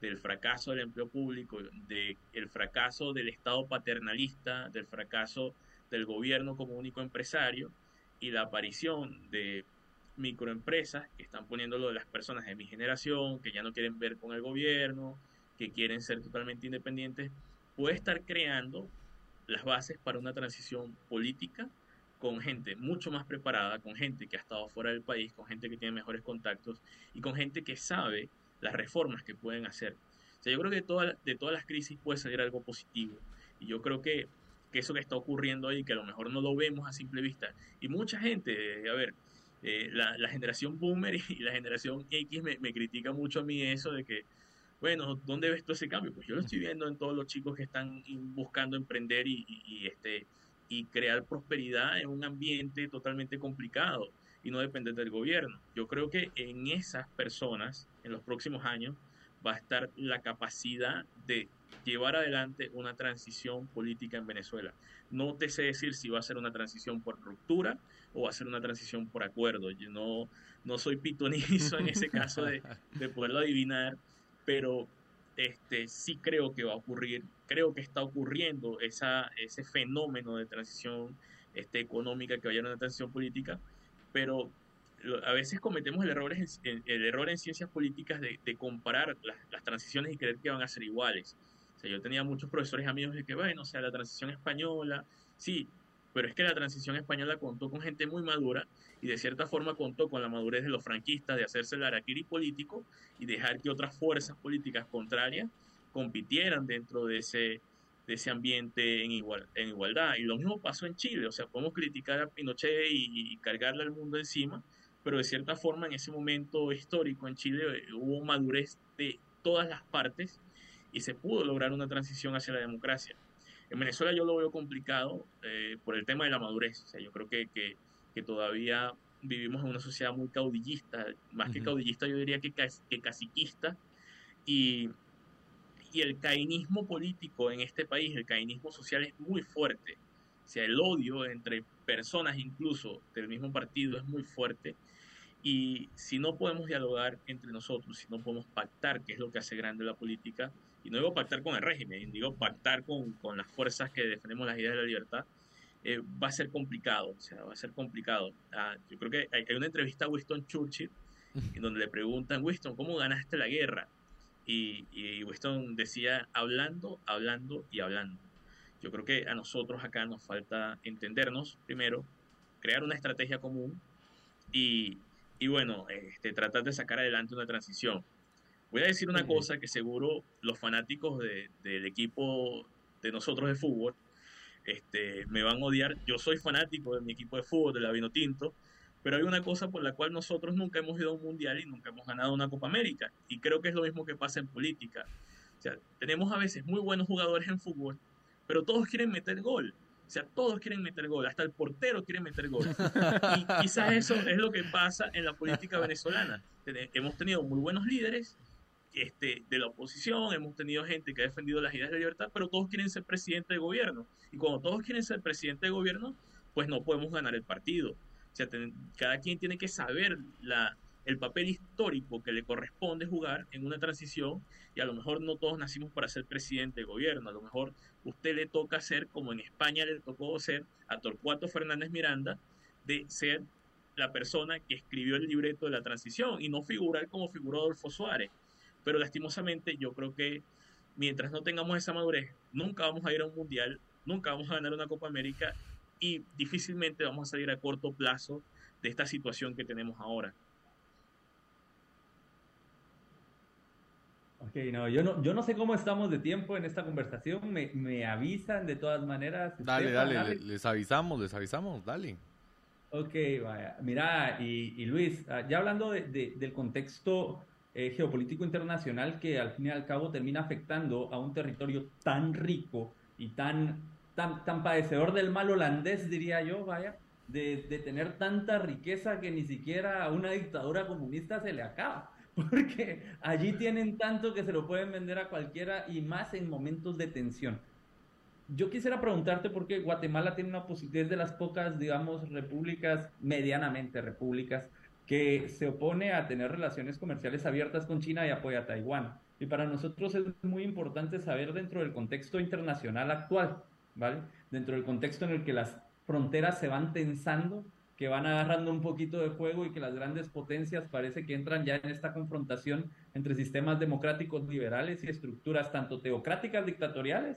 del fracaso del empleo público, del fracaso del Estado paternalista, del fracaso del gobierno como único empresario y la aparición de microempresas que están poniéndolo de las personas de mi generación, que ya no quieren ver con el gobierno, que quieren ser totalmente independientes, puede estar creando las bases para una transición política con gente mucho más preparada, con gente que ha estado fuera del país, con gente que tiene mejores contactos y con gente que sabe las reformas que pueden hacer. O sea, yo creo que de, toda, de todas las crisis puede salir algo positivo. Y yo creo que, que eso que está ocurriendo ahí, que a lo mejor no lo vemos a simple vista. Y mucha gente, a ver, eh, la, la, generación boomer y la generación X me, me, critica mucho a mí eso de que, bueno, ¿dónde ves todo ese cambio? Pues yo lo estoy viendo en todos los chicos que están buscando emprender y, y, y este, y crear prosperidad en un ambiente totalmente complicado y no depender del gobierno. Yo creo que en esas personas, en los próximos años, va a estar la capacidad de llevar adelante una transición política en Venezuela. No te sé decir si va a ser una transición por ruptura o ser una transición por acuerdo. Yo no, no soy pitonizo en ese caso de, de poderlo adivinar, pero este, sí creo que va a ocurrir, creo que está ocurriendo esa, ese fenómeno de transición este, económica que vaya a una transición política, pero a veces cometemos el error en, el error en ciencias políticas de, de comparar las, las, transiciones y creer que van a ser iguales. O sea, yo tenía muchos profesores amigos de que, bueno, o sea, la transición española, sí, pero es que la transición española contó con gente muy madura y de cierta forma contó con la madurez de los franquistas de hacerse el araquiri político y dejar que otras fuerzas políticas contrarias compitieran dentro de ese, de ese ambiente en, igual, en igualdad. Y lo mismo pasó en Chile, o sea, podemos criticar a Pinochet y, cargarle al mundo encima, pero de cierta forma en ese momento histórico en Chile eh, hubo madurez de todas las partes y se pudo lograr una transición hacia la democracia. En Venezuela yo lo veo complicado eh, por el tema de la madurez. O sea, yo creo que, que, que, todavía vivimos en una sociedad muy caudillista, más uh -huh. que caudillista yo diría que, que caciquista, y, y el cainismo político en este país, el cainismo social es muy fuerte. O sea, el odio entre personas incluso del mismo partido es muy fuerte Y si no podemos dialogar entre nosotros, si no podemos pactar, que es lo que hace grande la política, y no digo pactar con el régimen, digo pactar con, con las fuerzas que defendemos las ideas de la libertad, eh, va a ser complicado, o sea, va a ser complicado. Ah, yo creo que hay, una entrevista a Winston Churchill en donde le preguntan, Winston, ¿cómo ganaste la guerra? Y, y Winston decía, hablando, hablando y hablando. Yo creo que a nosotros acá nos falta entendernos primero, crear una estrategia común y, y bueno, este, tratar de sacar adelante una transición. Voy a decir una cosa que seguro los fanáticos de, del equipo de nosotros de fútbol este, me van a odiar. Yo soy fanático de mi equipo de fútbol, de la Vino Tinto, pero hay una cosa por la cual nosotros nunca hemos ido a un mundial y nunca hemos ganado una Copa América. Y creo que es lo mismo que pasa en política. O sea, tenemos a veces muy buenos jugadores en fútbol, pero todos quieren meter gol. O sea, todos quieren meter gol, hasta el portero quiere meter gol. Y quizás eso es lo que pasa en la política venezolana. Hemos tenido muy buenos líderes este, de la oposición, hemos tenido gente que ha defendido las ideas de libertad, pero todos quieren ser presidente de gobierno. Y cuando todos quieren ser presidente de gobierno, pues no podemos ganar el partido. O sea, cada quien tiene que saber la, el papel histórico que le corresponde jugar en una transición y a lo mejor no todos nacimos para ser presidente de gobierno, a lo mejor usted le toca ser, como en España le tocó ser a Torcuato Fernández Miranda, de ser la persona que escribió el libreto de la transición y no figurar como figuró Adolfo Suárez. Pero lastimosamente yo creo que mientras no tengamos esa madurez, nunca vamos a ir a un mundial, nunca vamos a ganar una Copa América y difícilmente vamos a salir a corto plazo de esta situación que tenemos ahora. Ok, no, yo no, yo no sé cómo estamos de tiempo en esta conversación, me, me avisan de todas maneras. Dale, dale, les avisamos, les avisamos, dale. Ok, vaya, mira, y, y Luis, ah, ya hablando de, del contexto eh, geopolítico internacional que al fin y al cabo termina afectando a un territorio tan rico y tan, tan, tan padecedor del mal holandés, diría yo, vaya, de, de tener tanta riqueza que ni siquiera a una dictadura comunista se le acaba porque allí tienen tanto que se lo pueden vender a cualquiera y más en momentos de tensión. Yo quisiera preguntarte por qué Guatemala tiene una posición, de las pocas, digamos, repúblicas, medianamente repúblicas, que se opone a tener relaciones comerciales abiertas con China y apoya a Taiwán. Y para nosotros es muy importante saber dentro del contexto internacional actual, ¿vale? Dentro del contexto en el que las fronteras se van tensando, que van agarrando un poquito de fuego y que las grandes potencias parece que entran ya en esta confrontación entre sistemas democráticos liberales y estructuras tanto teocráticas dictatoriales,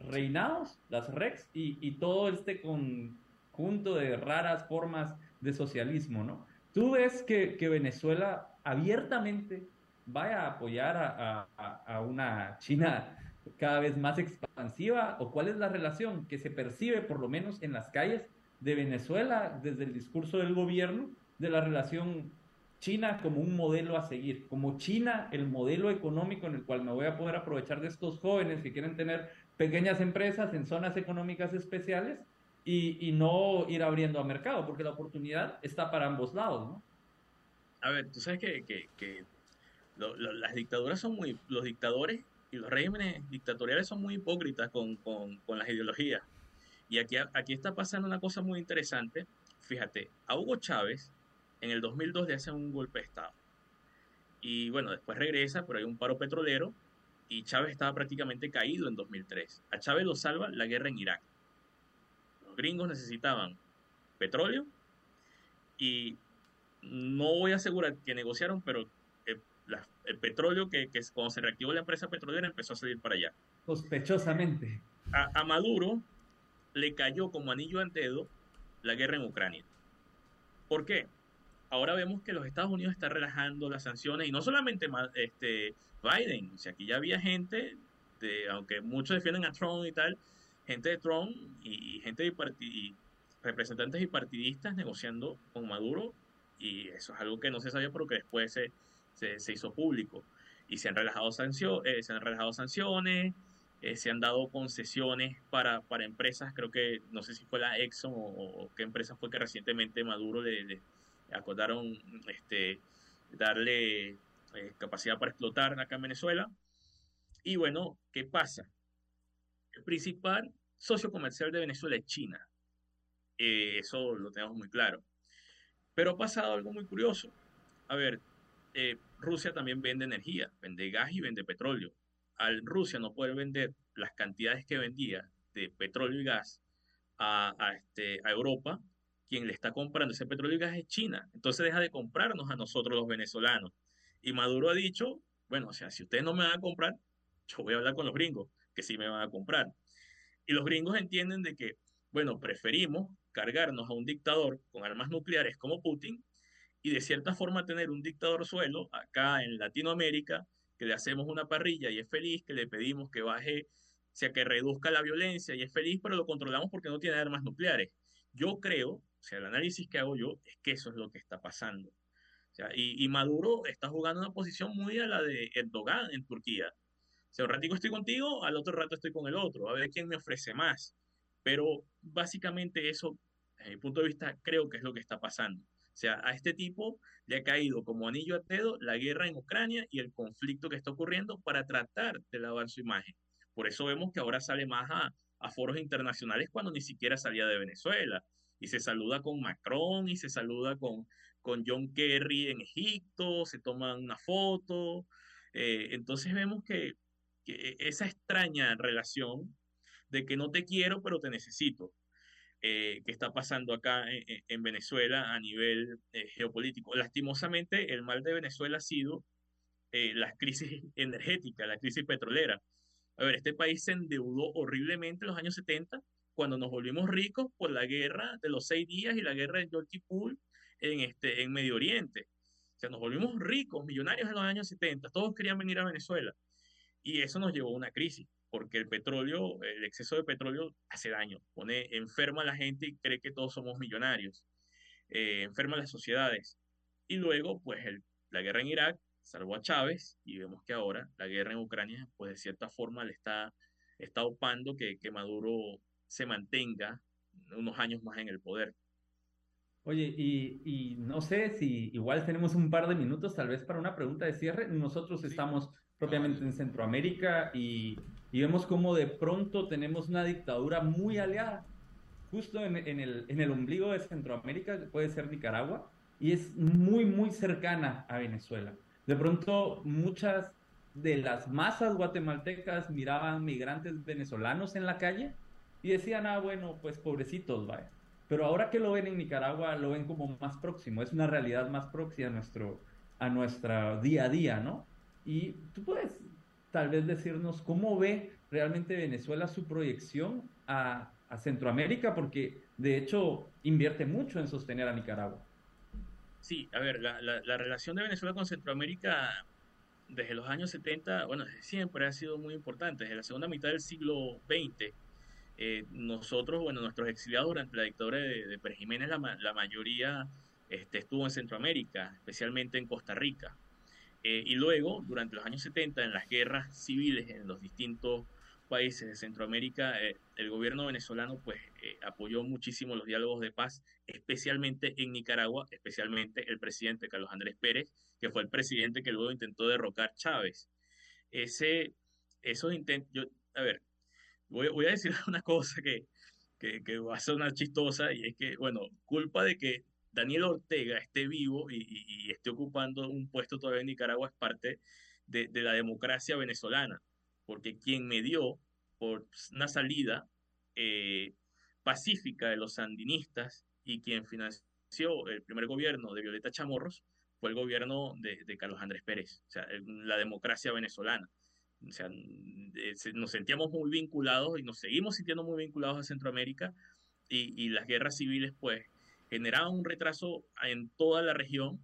reinados, las REX y, todo este conjunto de raras formas de socialismo, ¿no? ¿Tú ves que, Venezuela abiertamente vaya a apoyar a, una China cada vez más expansiva o cuál es la relación que se percibe por lo menos en las calles de Venezuela desde el discurso del gobierno de la relación China como un modelo a seguir, como China el modelo económico en el cual me voy a poder aprovechar de estos jóvenes que quieren tener pequeñas empresas en zonas económicas especiales y, no ir abriendo a mercado, porque la oportunidad está para ambos lados, ¿no? A ver, tú sabes que, que, las dictaduras son muy, los dictadores y los regímenes dictatoriales son muy hipócritas con, con, con las ideologías. Y aquí, aquí está pasando una cosa muy interesante. Fíjate, a Hugo Chávez en el 2002 le hacen un golpe de Estado. Y bueno, después regresa, pero hay un paro petrolero y Chávez estaba prácticamente caído en 2003. A Chávez lo salva la guerra en Irak. Los gringos necesitaban petróleo y no voy a asegurar que negociaron, pero el, petróleo que, que, cuando se reactivó la empresa petrolera empezó a salir para allá. Sospechosamente. A, a Maduro le cayó como anillo al dedo la guerra en Ucrania. ¿Por qué? Ahora vemos que los Estados Unidos están relajando las sanciones y no solamente este, Biden, o sea, aquí ya había gente, de, aunque muchos defienden a Trump y tal, gente de Trump y, gente de y representantes y partidistas negociando con Maduro y eso es algo que no se sabía pero que después se, se, hizo público y se han relajado, sanciones, eh, se han relajado sanciones, eh, se han dado concesiones para, para empresas, creo que no sé si fue la Exxon o, qué empresa fue que recientemente Maduro le, acordaron este, darle eh, capacidad para explotar acá en Venezuela. Y bueno, ¿qué pasa? El principal socio comercial de Venezuela es China. Eh, eso lo tenemos muy claro. Pero ha pasado algo muy curioso. a ver, eh, Rusia también vende energía, vende gas y vende petróleo. Al Rusia no poder vender las cantidades que vendía de petróleo y gas a, este, a Europa, quien le está comprando ese petróleo y gas es China. Entonces deja de comprarnos a nosotros los venezolanos. Y Maduro ha dicho, bueno, o sea, si ustedes no me van a comprar, yo voy a hablar con los gringos, que sí me van a comprar. Y los gringos entienden de que, bueno, preferimos cargarnos a un dictador con armas nucleares como Putin y de cierta forma tener un dictador suelo acá en Latinoamérica, que le hacemos una parrilla y es feliz, que le pedimos que baje, o sea, que reduzca la violencia y es feliz, pero lo controlamos porque no tiene armas nucleares. Yo creo, o sea, el análisis que hago yo es que eso es lo que está pasando. O sea, y, y, Maduro está jugando una posición muy a la de Erdogan en Turquía. Sea, un ratico estoy contigo, al otro rato estoy con el otro, a ver quién me ofrece más. Pero básicamente eso, desde mi punto de vista, creo que es lo que está pasando. O sea, a este tipo le ha caído como anillo a dedo la guerra en Ucrania y el conflicto que está ocurriendo para tratar de lavar su imagen. Por eso vemos que ahora sale más a, a foros internacionales cuando ni siquiera salía de Venezuela. Y se saluda con Macron y se saluda con, con John Kerry en Egipto, se toman una foto. Eh, entonces vemos que, que, esa extraña relación de que no te quiero, pero te necesito. Eh, que está pasando acá en, en Venezuela a nivel eh, geopolítico. Lastimosamente, el mal de Venezuela ha sido eh, la crisis energética, la crisis petrolera. A ver, este país se endeudó horriblemente en los años 70, cuando nos volvimos ricos por la guerra de los seis días y la guerra de Yom Kippur en, este, en Medio Oriente. O sea, nos volvimos ricos, millonarios en los años 70, todos querían venir a Venezuela. Y eso nos llevó a una crisis porque el petróleo, el exceso de petróleo hace daño, pone enferma a la gente y cree que todos somos millonarios, eh, enferma a las sociedades. Y luego, pues el, la guerra en Irak salvó a Chávez y vemos que ahora la guerra en Ucrania, pues de cierta forma le está, está opando que, que Maduro se mantenga unos años más en el poder. Oye, y, y, no sé si igual tenemos un par de minutos tal vez para una pregunta de cierre. Nosotros sí. estamos propiamente en Centroamérica y y vemos cómo de pronto tenemos una dictadura muy aliada, justo en, en, el, en el ombligo de Centroamérica, puede ser Nicaragua, y es muy, muy cercana a Venezuela. De pronto muchas de las masas guatemaltecas miraban migrantes venezolanos en la calle y decían, ah, bueno, pues pobrecitos, vaya. Pero ahora que lo ven en Nicaragua, lo ven como más próximo, es una realidad más próxima a nuestro a nuestra día a día, ¿no? Y tú puedes tal vez decirnos cómo ve realmente Venezuela su proyección a, a Centroamérica, porque de hecho invierte mucho en sostener a Nicaragua. Sí, a ver, la, la, la, relación de Venezuela con Centroamérica desde los años 70, bueno, desde siempre ha sido muy importante. Desde la segunda mitad del siglo XX, eh, nosotros, bueno, nuestros exiliados durante la dictadura de, de Pérez Jiménez, la, la mayoría este, estuvo en Centroamérica, especialmente en Costa Rica. Eh, y luego, durante los años 70, en las guerras civiles en los distintos países de Centroamérica, eh, el gobierno venezolano pues eh, apoyó muchísimo los diálogos de paz, especialmente en Nicaragua, especialmente el presidente Carlos Andrés Pérez, que fue el presidente que luego intentó derrocar Chávez. Ese, esos intentos, yo, a ver, voy, voy, a decir una cosa que, que, que va a sonar chistosa y es que, bueno, culpa de que Daniel Ortega esté vivo y, y, esté ocupando un puesto todavía en Nicaragua es parte de, la democracia venezolana, porque quien me dio por una eh, pacífica de los sandinistas y quien financió el primer gobierno de Violeta Chamorros fue el gobierno de, Carlos Andrés Pérez, o sea, la democracia venezolana. O sea, nos sentíamos muy vinculados y nos seguimos sintiendo muy vinculados a Centroamérica y las guerras civiles, pues, generaban un retraso en toda la región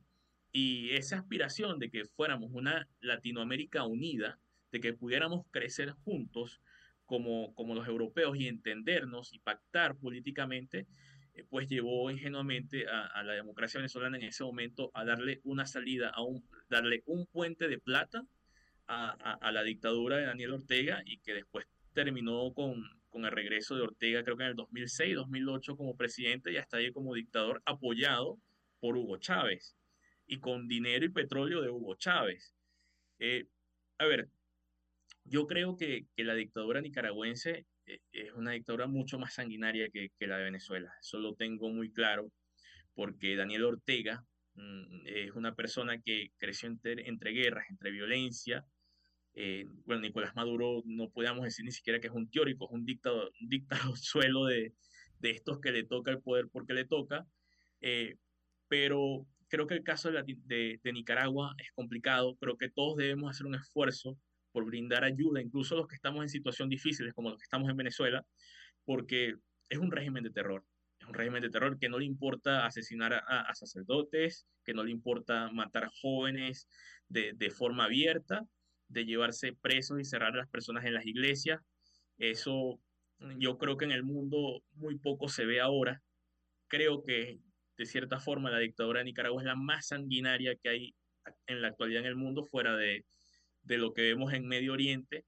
y esa aspiración de que fuéramos una Latinoamérica unida, de que pudiéramos crecer juntos como, como los europeos y entendernos y pactar políticamente, eh, pues llevó ingenuamente a, la democracia venezolana en ese momento a darle una salida, a un, darle un puente de plata a la dictadura de Daniel Ortega y que después terminó con, con el regreso de Ortega, creo que en el 2006, 2008 como presidente y hasta ahí como dictador, apoyado por Hugo Chávez y con dinero y petróleo de Hugo Chávez. Eh, a ver, yo creo que, que la dictadura nicaragüense eh, es una dictadura mucho más sanguinaria que, que, la de Venezuela. Eso lo tengo muy claro porque Daniel Ortega Mm, Es una persona que creció entre, entre guerras, entre violencia. Eh, bueno, Nicolás Maduro no podemos decir ni siquiera que es un teórico, es un dictador, un dictador suelo de, de estos que le toca el poder porque le toca. Eh, pero creo que el caso de, de- de Nicaragua es complicado. Creo que todos debemos hacer un esfuerzo por brindar ayuda, incluso los que estamos en situaciones difíciles, como los que estamos en Venezuela, porque es un régimen de terror. Es un régimen de terror que no le importa asesinar a, a sacerdotes, que no le importa matar jóvenes de, de forma abierta, de llevarse presos y cerrar a las personas en las iglesias. Eso yo creo que en el mundo muy poco se ve ahora. Creo que de cierta forma la dictadura de Nicaragua es la más sanguinaria que hay en la actualidad en el mundo, fuera de, de lo que vemos en Medio Oriente.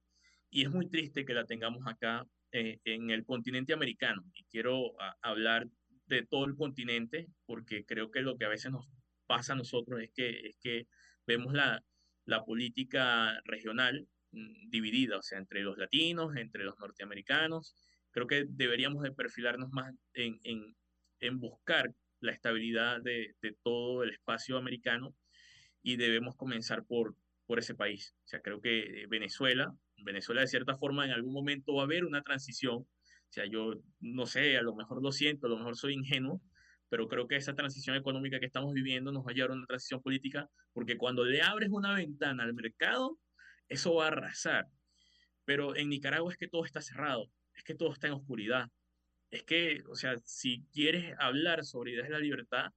Y es muy triste que la tengamos acá eh, en el continente americano. Y quiero a- hablar de todo el continente, porque creo que lo que a veces nos pasa a nosotros es que, es que vemos la, la política regional mm, dividida, o sea, entre los latinos, entre los norteamericanos. Creo que deberíamos de perfilarnos más en, en, en buscar la estabilidad de, de todo el espacio americano y debemos comenzar por, por ese país. O sea, creo que Venezuela, Venezuela de cierta forma en algún momento va a haber una transición. O sea, yo no sé, a lo mejor lo siento, a lo mejor soy ingenuo, pero creo que esa transición económica que estamos viviendo nos va a llevar a una transición política, porque cuando le abres una ventana al mercado, eso va a arrasar. Pero en Nicaragua es que todo está cerrado, es que todo está en oscuridad. Es que, o sea, si quieres hablar sobre ideas de la libertad,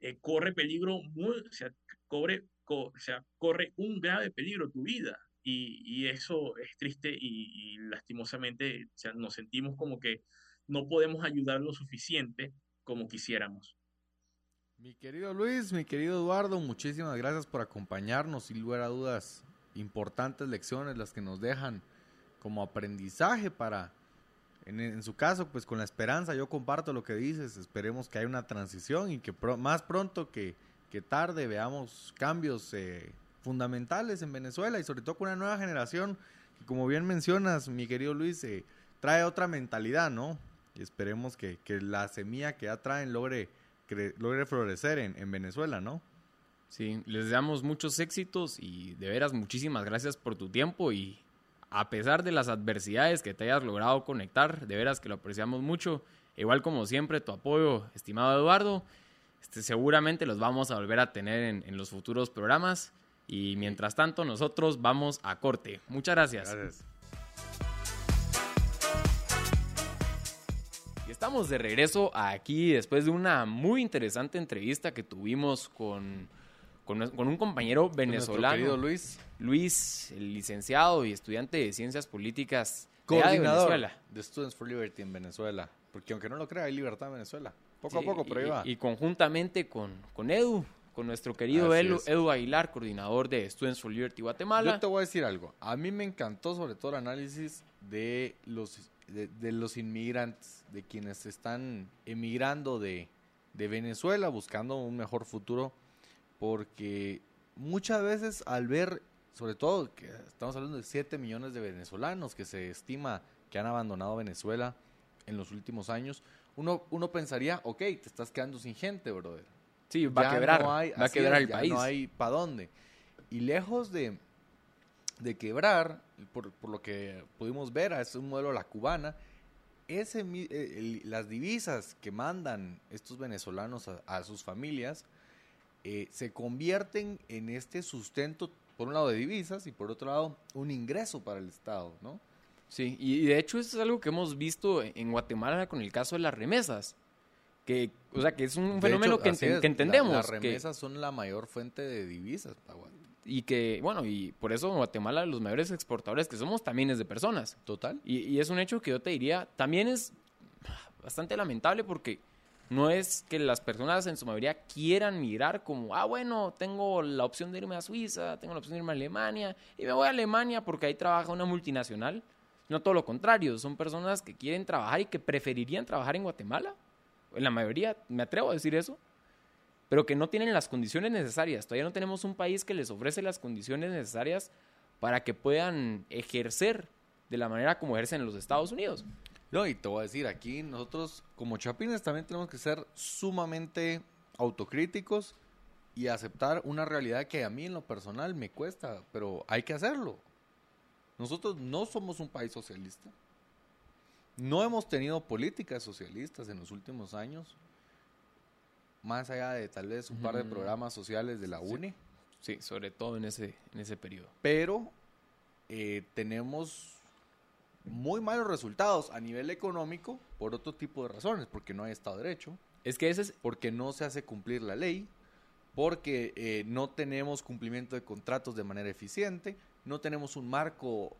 eh, corre peligro, muy, o sea, corre, co- o sea, corre un grave peligro tu vida. Y, y eso es triste y, y lastimosamente o sea, nos sentimos como que no podemos ayudar lo suficiente como quisiéramos. Mi querido Luis, mi querido Eduardo, muchísimas gracias por acompañarnos. Sin lugar a dudas, importantes lecciones las que nos dejan como aprendizaje para, en, su caso, pues con la esperanza, yo comparto lo que dices, esperemos que haya una transición y que más pronto que, que tarde veamos cambios eh, fundamentales en Venezuela y sobre todo con una nueva generación que, como bien mencionas, mi querido Luis, eh, trae otra mentalidad, ¿no? Y esperemos que, que la semilla que ya traen logre cre- logre florecer en, en Venezuela, ¿no? Sí, les damos muchos éxitos y de veras muchísimas gracias por tu tiempo y a pesar de las adversidades que te hayas logrado conectar, de veras que lo apreciamos mucho. Igual como siempre, tu apoyo, estimado Eduardo. Este, seguramente los vamos a volver a tener en, en los futuros programas. Y mientras tanto, nosotros vamos a corte. Muchas gracias. Gracias. Estamos de regreso aquí después de una muy interesante entrevista que tuvimos con, con, con un compañero venezolano. querido Luis, Luis, el licenciado y estudiante de Ciencias Políticas de de coordinador Venezuela. de Students for Liberty en Venezuela. Porque aunque no lo crea, hay libertad en Venezuela. Poco Sí, a poco, pero ahí y- va. Y, conjuntamente con, con Edu, con nuestro querido. Edu Aguilar, coordinador de Students for Liberty Guatemala. Yo te voy a decir algo. A mí me encantó sobre todo el análisis de los, de, de los inmigrantes, de quienes están emigrando de, de Venezuela buscando un mejor futuro, porque muchas veces al ver, sobre todo que estamos hablando de 7 millones de venezolanos que se estima que han abandonado Venezuela en los últimos años, uno, uno pensaría, ok, te estás quedando sin gente, brother. sí, va Ya a quebrar, no hay- va a quebrar es, el ya país. No hay para dónde. Y lejos de, de quebrar, por, por lo que pudimos ver, es un modelo a la cubana, ese, eh, el- las divisas que mandan estos venezolanos a, a sus familias eh, se convierten en este sustento, por un lado de divisas y por otro lado un ingreso para el Estado, ¿no? Sí, y de hecho eso es algo que hemos visto en Guatemala con el caso de las remesas. Que, o sea, que es un De fenómeno hecho, que, enten- es, que la- entendemos. las que- remesas son la mayor fuente de divisas para Guatemala. Y que, bueno, y por eso Guatemala los mayores exportadores que somos también es de personas. Total. Y, y es un hecho que yo te diría, también es bastante lamentable porque no es que las personas en su mayoría quieran migrar como, ah, bueno, tengo la opción de irme a Suiza, tengo la opción de irme a Alemania, y me voy a Alemania porque ahí trabaja una multinacional. No todo lo contrario, son personas que quieren trabajar y que preferirían trabajar en Guatemala. En la mayoría, me atrevo a decir eso, pero que no tienen las condiciones necesarias. Todavía no tenemos un país que les ofrece las condiciones necesarias para que puedan ejercer de la manera como ejercen en los Estados Unidos. No, y te voy a decir, aquí nosotros como chapines también tenemos que ser sumamente autocríticos y aceptar una realidad que a mí en lo personal me cuesta, pero hay que hacerlo. Nosotros no somos un país socialista. No hemos tenido políticas socialistas en los últimos años, más allá de tal vez un par de programas sociales de la UNE, Sí, sobre todo en ese, en ese periodo. pero eh, tenemos muy malos resultados a nivel económico por otro tipo de razones, porque no hay Estado de Derecho, Es que ese es... porque no se hace cumplir la ley, porque eh, no tenemos cumplimiento de contratos de manera eficiente, no tenemos un marco,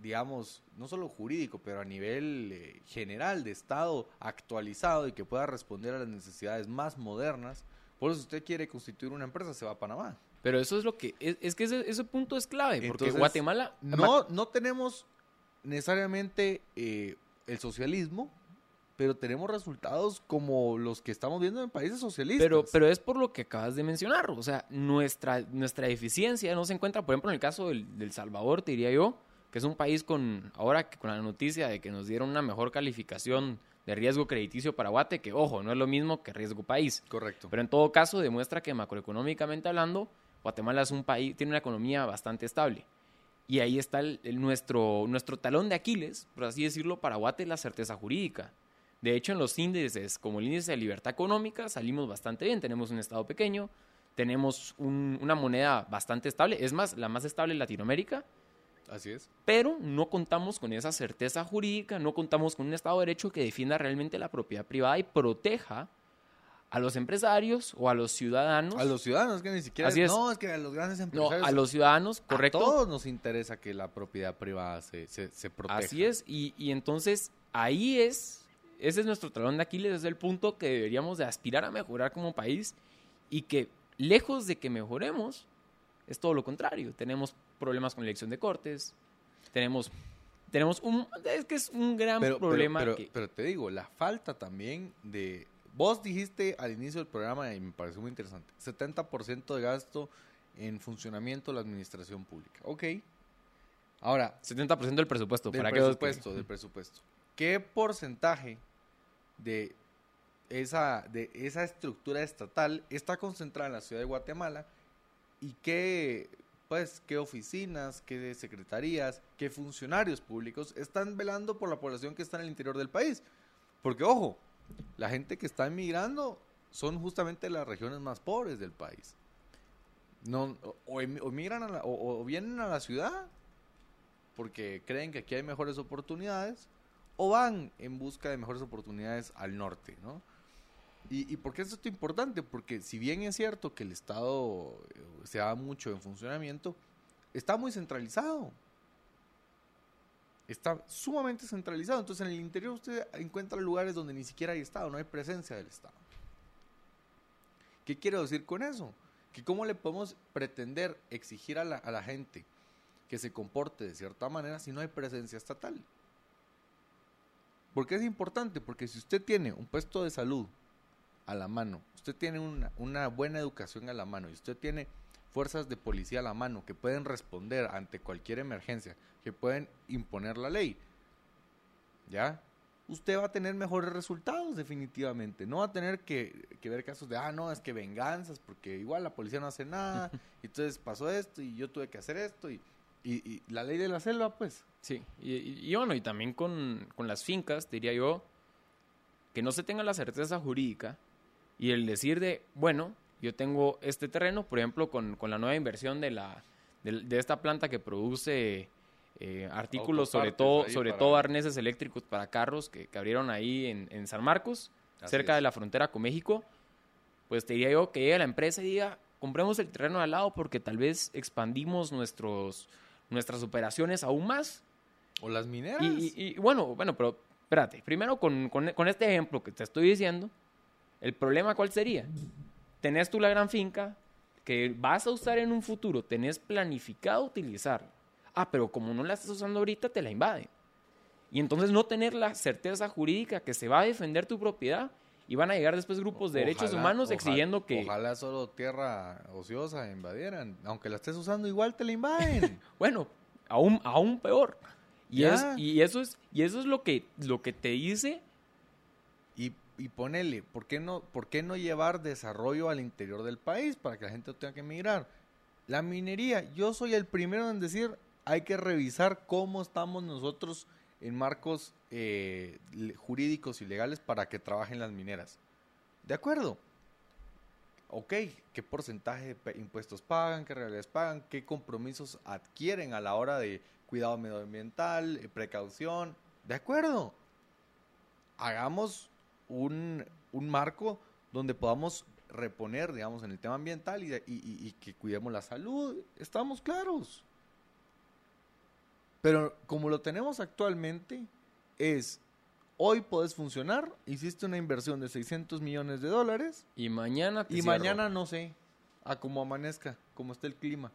digamos, no solo jurídico, pero a nivel eh, general de Estado actualizado y que pueda responder a las necesidades más modernas. Por eso si usted quiere constituir una empresa, se va a Panamá. Pero eso es lo que... Es, es que ese, ese punto es clave, porque Entonces, Guatemala... No, no tenemos necesariamente eh, el socialismo, pero tenemos resultados como los que estamos viendo en países socialistas. Pero, pero es por lo que acabas de mencionar. O sea, nuestra, nuestra eficiencia no se encuentra, por ejemplo, en el caso del, del Salvador, te diría yo, que es un país con, ahora que con la noticia de que nos dieron una mejor calificación de riesgo crediticio para Guate, que ojo, no es lo mismo que riesgo país. Correcto. Pero en todo caso demuestra que macroeconómicamente hablando, Guatemala es un país, tiene una economía bastante estable. Y ahí está el- el- nuestro, nuestro talón de Aquiles, por así decirlo, para Guate, la certeza jurídica. De hecho, en los índices, como el índice de libertad económica, salimos bastante bien. Tenemos un Estado pequeño, tenemos un- una moneda bastante estable, es más, la más estable en Latinoamérica, Así es. pero no contamos con esa certeza jurídica, no contamos con un Estado de Derecho que defienda realmente la propiedad privada y proteja a los empresarios o a los ciudadanos. A los ciudadanos que ni siquiera... Así es. No, es que a los grandes no, empresarios... a los ciudadanos, correcto. A todos nos interesa que la propiedad privada se, se, se proteja. Así es, y, y entonces ahí es, ese es nuestro talón de Aquiles, es el punto que deberíamos de aspirar a mejorar como país y que lejos de que mejoremos, es todo lo contrario. Tenemos problemas con la elección de cortes, tenemos, tenemos un, es que es un gran Pero, problema pero, que- pero te digo, la falta también de... Vos dijiste al inicio del programa, y me pareció muy interesante, 70% de gasto en funcionamiento de la administración pública. Ok. Ahora, 70% del presupuesto, del para presupuesto, del presupuesto. ¿Qué porcentaje de esa, de esa estructura estatal está concentrada en la ciudad de Guatemala? ¿Y qué, pues, qué oficinas, qué secretarías, qué funcionarios públicos están velando por la población que está en el interior del país? Porque, ojo, la gente que está emigrando son justamente las regiones más pobres del país. No, o, o emigran o vienen a la ciudad porque creen que aquí hay mejores oportunidades o van en busca de mejores oportunidades al norte, ¿no? ¿Y, por qué es esto importante? Porque si bien es cierto que el Estado eh, se da mucho en funcionamiento, está muy centralizado. Está sumamente centralizado. Entonces en el interior usted encuentra lugares donde ni siquiera hay Estado, no hay presencia del Estado. ¿Qué quiero decir con eso? Que cómo le podemos pretender exigir a la, a la gente que se comporte de cierta manera si no hay presencia estatal. ¿Por qué es importante? Porque si usted tiene un puesto de salud a la mano, usted tiene una, una buena educación a la mano y usted tiene fuerzas de policía a la mano que pueden responder ante cualquier emergencia, que pueden imponer la ley, ¿ya? Usted va a tener mejores resultados definitivamente. No va a tener que, que ver casos de, ah, no, es que venganzas, porque igual la policía no hace nada, y entonces pasó esto y yo tuve que hacer esto, y, y, y la ley de la selva, pues, Sí, y, y- y bueno, y también con, con las fincas, diría yo, que no se tenga la certeza jurídica y el decir de, bueno, yo tengo este terreno, por ejemplo, con, con la nueva inversión de, la, de, de esta planta que produce eh, artículos, sobre todo, sobre para- todo arneses eléctricos para carros que, que abrieron ahí en, en San Marcos, Así cerca es. de la frontera con México, pues te diría yo que llegue la empresa y diga, compremos el terreno de al lado porque tal vez expandimos nuestros, nuestras operaciones aún más o las mineras. y, y- y, bueno, bueno, pero espérate, primero con, con- con este ejemplo que te estoy diciendo, el problema cuál sería? Tenés tú la gran finca que vas a usar en un futuro, tenés planificado utilizar. Ah, pero como no la estás usando ahorita, te la invade. Y entonces no tener la certeza jurídica que se va a defender tu propiedad y van a llegar después grupos de derechos humanos ojalá- exigiendo que, Ojalá solo tierra ociosa invadieran. Aunque la estés usando, igual te la invaden. bueno, aún, aún peor. Y, es, y eso es, y eso es lo que, lo que te dice y y ponele, ¿por qué, no, ¿por qué no llevar desarrollo al interior del país para que la gente no tenga que emigrar? La minería, yo soy el primero en decir, hay que revisar cómo estamos nosotros en marcos eh, jurídicos y legales para que trabajen las mineras. ¿De acuerdo? Ok, ¿qué porcentaje de impuestos pagan? ¿Qué regalías pagan? ¿Qué compromisos adquieren a la hora de cuidado medioambiental, eh, precaución? ¿De acuerdo? Hagamos un, un marco donde podamos reponer, digamos, en el tema ambiental y, y- que cuidemos la salud. Estamos claros. Pero como lo tenemos actualmente, es hoy podés funcionar, hiciste una inversión de 600 millones de dólares Y mañana te y cierro. mañana no sé, a cómo amanezca, cómo esté el clima.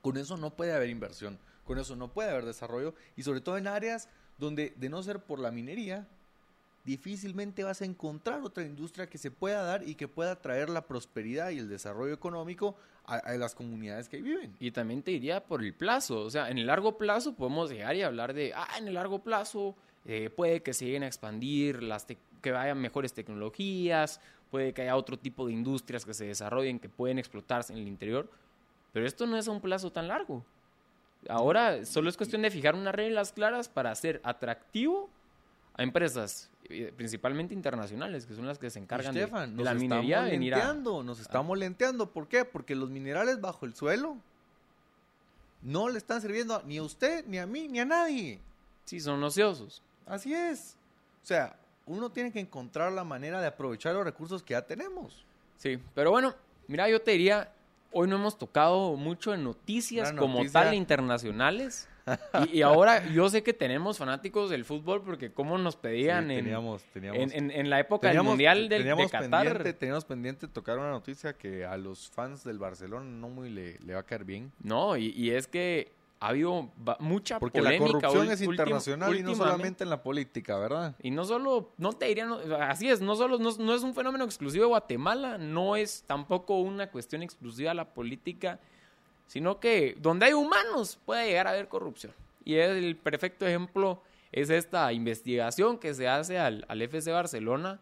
Con eso no puede haber inversión, con eso no puede haber desarrollo y sobre todo en áreas donde de no ser por la minería, difícilmente vas a encontrar otra industria que se pueda dar y que pueda traer la prosperidad y el desarrollo económico a, las comunidades que viven. Y también te diría por el plazo. O sea, en el largo plazo podemos llegar y hablar de, ah, en el largo plazo eh, puede que se lleguen a expandir, las que vayan mejores tecnologías, puede que haya otro tipo de industrias que se desarrollen, que pueden explotarse en el interior. Pero esto no es a un plazo tan largo. Ahora solo es cuestión de fijar unas reglas claras para hacer atractivo a empresas, principalmente internacionales, que son las que se encargan de- Estefan, de, nos la minería. venir a- molenteando, nos está molenteando. ¿Por qué? Porque los minerales bajo el suelo no le están sirviendo ni a usted, ni a mí, ni a nadie. Sí, son ociosos. Así es. O sea, uno tiene que encontrar la manera de aprovechar los recursos que ya tenemos. Sí, pero bueno, mira, yo te diría, hoy no hemos tocado mucho en noticias Una como noticia. tal internacionales. Y, y ahora yo sé que tenemos fanáticos del fútbol porque como nos pedían Sí, en, teníamos, teníamos, en, en- en la época del teníamos- Mundial del, de teníamos Qatar. pendiente, teníamos pendiente tocar una noticia que a los fans del Barcelona no muy le, le va a caer bien. No, y, y es que ha habido mucha Porque la polémica corrupción ul- es ultim- internacional y no solamente en la política, ¿verdad? Y no solo, no te diría, no, así es, no solo, no, no es un fenómeno exclusivo de Guatemala, no es tampoco una cuestión exclusiva de la política, sino que donde hay humanos puede llegar a haber corrupción. Y el perfecto ejemplo es esta investigación que se hace al, al FC Barcelona,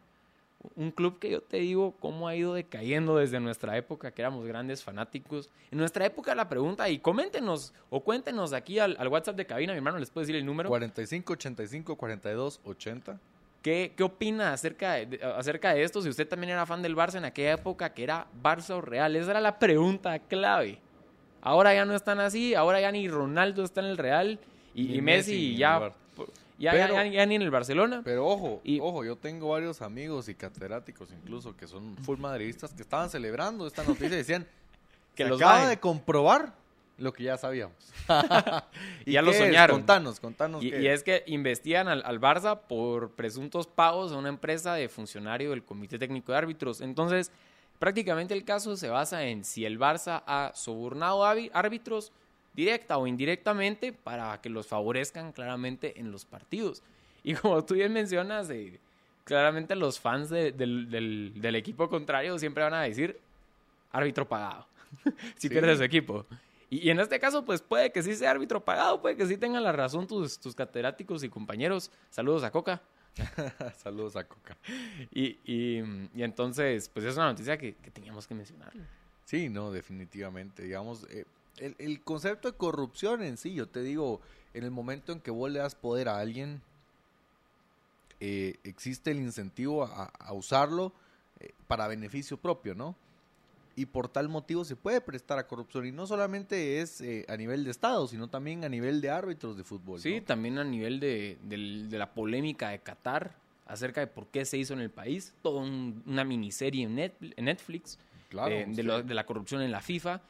un club que yo te digo cómo ha ido decayendo desde nuestra época, que éramos grandes fanáticos. En nuestra época la pregunta, y coméntenos o cuéntenos aquí al, al WhatsApp de cabina, mi hermano, les puedo decir el número. 45, 85, 42, 80. ¿Qué, qué opina acerca de, acerca de esto? Si usted también era fan del Barça en aquella época, que era Barça o Real. Esa era la pregunta clave. Ahora ya no están así, ahora ya ni Ronaldo está en el Real y, y Messi ya, ya, Pero- ya- ya ni en el Barcelona. Pero ojo, Y- ojo, yo tengo varios amigos y catedráticos incluso que son full madridistas que estaban celebrando esta noticia y decían Que los acaba bajen". de comprobar lo que ya sabíamos. Ya lo qué es? soñaron. Contanos, contanos. Y, qué y es que investigan al, al Barça por presuntos pagos a una empresa de funcionario del Comité Técnico de Árbitros. Entonces, prácticamente el caso se basa en si el Barça ha sobornado árbitros directa o indirectamente para que los favorezcan claramente en los partidos. Y como tú bien mencionas, eh, claramente los fans de- del, del- del equipo contrario siempre van a decir árbitro pagado si Sí. pierde su equipo. Y, y en este caso, pues puede que sí sea árbitro pagado, puede que sí tengan la razón tus, tus catedráticos y compañeros. Saludos a Coca. Saludos a Coca. Y, y- entonces, pues es una noticia que, que teníamos que mencionar. Sí, no, definitivamente. Digamos, eh, el, el concepto de corrupción en sí, yo te digo, en el momento en que vos le das poder a alguien, eh, existe el incentivo a, a usarlo eh, para beneficio propio, ¿no? Y por tal motivo se puede prestar a corrupción. Y no solamente es eh, a nivel de Estado, sino también a nivel de árbitros de fútbol. Sí, ¿no? también a nivel de, de la polémica de Qatar acerca de por qué se hizo en el país. Toda un- una miniserie en, Net- en Netflix Claro, eh, de, sí. lo- de la corrupción en la FIFA.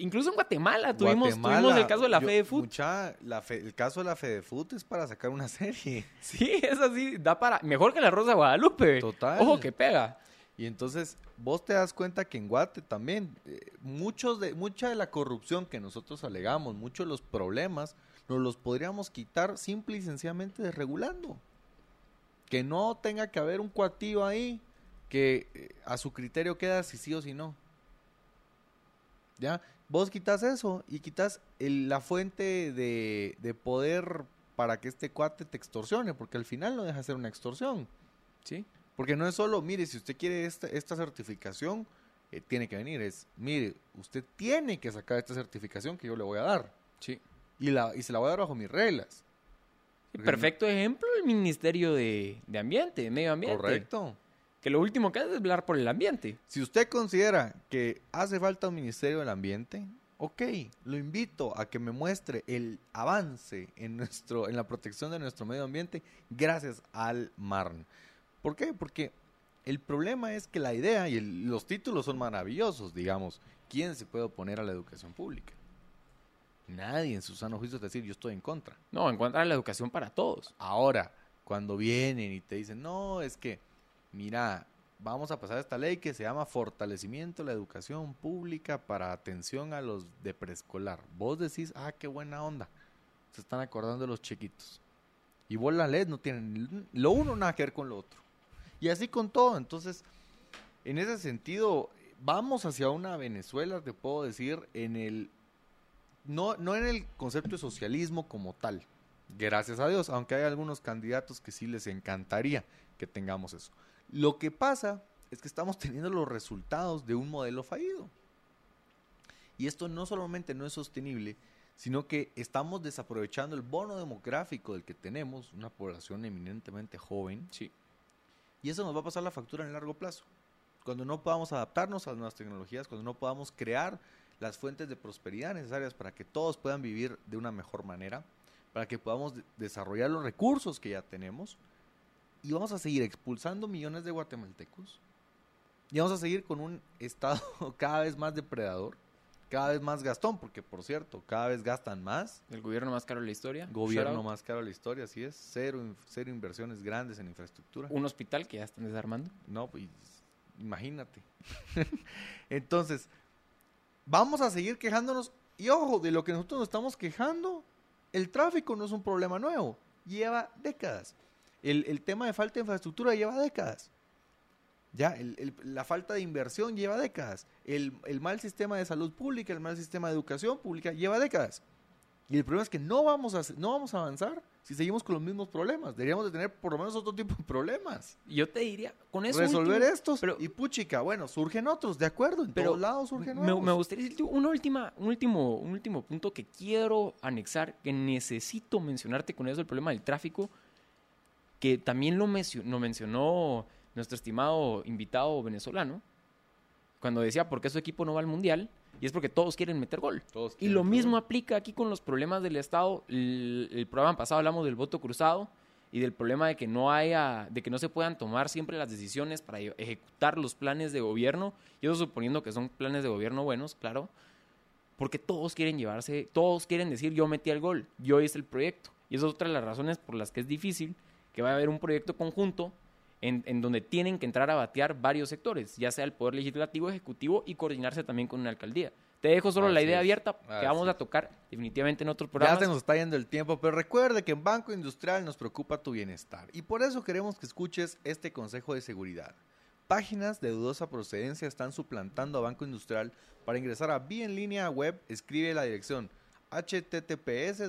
Incluso en Guatemala tuvimos, Guatemala, tuvimos el caso de la yo- Fede Food. mucha- la fe- el caso de la Fedefoot es para sacar una serie. Sí, es así, da para... Mejor que la Rosa de Guadalupe. Total. Ojo que pega. Y entonces vos te das cuenta que en Guate también eh, muchos de mucha de la corrupción que nosotros alegamos, muchos de los problemas nos los podríamos quitar simple y sencillamente desregulando. Que no tenga que haber un cuatillo ahí que eh, a su criterio queda si sí o si no. ¿Ya? Vos quitas eso y quitas el- la fuente de, de poder para que este cuate te extorsione, porque al final no deja de ser una extorsión. Sí. Porque no es solo, mire, si usted quiere esta, esta certificación, eh, tiene que venir. Es, mire, usted tiene que sacar esta certificación que yo le voy a dar. Sí. Y, la, y se la voy a dar bajo mis reglas. Sí, perfecto ejemplo el Ministerio de, de Ambiente, de Medio Ambiente. Correcto. Que lo último que hace es velar por el ambiente. Si usted considera que hace falta un Ministerio del Ambiente, ok, lo invito a que me muestre el avance en, nuestro, en la protección de nuestro medio ambiente gracias al MARN. ¿Por qué? Porque el problema es que la idea y el- los títulos son maravillosos, digamos. ¿Quién se puede oponer a la educación pública? Nadie en su sano juicio es decir, yo estoy en contra. No, encuentra la educación para todos. Ahora, cuando vienen y te dicen, no, es que, mira, vamos a pasar esta ley que se llama Fortalecimiento de la Educación Pública para Atención a los de Preescolar. Vos decís, ah, qué buena onda. Se están acordando de los chiquitos. Y vos la lees, no tienen lo uno nada que ver con lo otro. Y así con todo. Entonces, en ese sentido, vamos hacia una Venezuela, te puedo decir, en el no, no en el concepto de socialismo como tal. Gracias a Dios, aunque hay algunos candidatos que sí les encantaría que tengamos eso. Lo que pasa es que estamos teniendo los resultados de un modelo fallido. Y esto no solamente no es sostenible, sino que estamos desaprovechando el bono demográfico del que tenemos, una población eminentemente joven, Sí. Y eso nos va a pasar la factura en el largo plazo. Cuando no podamos adaptarnos a las nuevas tecnologías, cuando no podamos crear las fuentes de prosperidad necesarias para que todos puedan vivir de una mejor manera, para que podamos de- desarrollar los recursos que ya tenemos, y vamos a seguir expulsando millones de guatemaltecos, y vamos a seguir con un Estado cada vez más depredador, cada vez más gastón, porque por cierto, cada vez gastan más, El gobierno más caro de la historia. gobierno más caro de la historia, así es, cero, cero inversiones grandes en infraestructura. Un hospital que ya están desarmando. No, pues imagínate. Entonces, vamos a seguir quejándonos. Y ojo, de lo que nosotros nos estamos quejando, el tráfico no es un problema nuevo. Lleva décadas. El, el tema de falta de infraestructura lleva décadas. Ya, el- el- la falta de inversión lleva décadas. El, el mal sistema de salud pública, el mal sistema de educación pública lleva décadas. Y el problema es que no vamos a, no vamos a avanzar si seguimos con los mismos problemas. Deberíamos de tener por lo menos otro tipo de problemas Y Yo te diría, con eso. resolver último, estos pero- y puchica, bueno, surgen otros, de acuerdo, en Pero todos lados surgen me, nuevos. me gustaría decirte una última, un, último, un último punto que quiero anexar, que necesito mencionarte con eso, el problema del tráfico, que también lo, mencio- lo mencionó nuestro estimado invitado venezolano, cuando decía por qué su equipo no va al Mundial, y es porque todos quieren meter gol. Todos Y lo mismo aplica aquí con los problemas del Estado. El, el programa pasado hablamos del voto cruzado y del problema de que no haya, de que no se puedan tomar siempre las decisiones para e- ejecutar los planes de gobierno. Y eso suponiendo que son planes de gobierno buenos, claro. Porque todos quieren llevarse, todos quieren decir yo metí el gol, yo hice el proyecto. Y esa es otra de las razones por las que es difícil que vaya a haber un proyecto conjunto en, en donde tienen que entrar a batear varios sectores, ya sea el Poder Legislativo, Ejecutivo y coordinarse también con una alcaldía. Te dejo solo la idea es. abierta que vamos a tocar definitivamente en otros Ya programas. se nos está yendo el tiempo, pero recuerde que en Banco Industrial nos preocupa tu bienestar y por eso queremos que escuches este consejo de seguridad. Páginas de dudosa procedencia están suplantando a Banco Industrial. Para ingresar a Bi en línea web, escribe la dirección https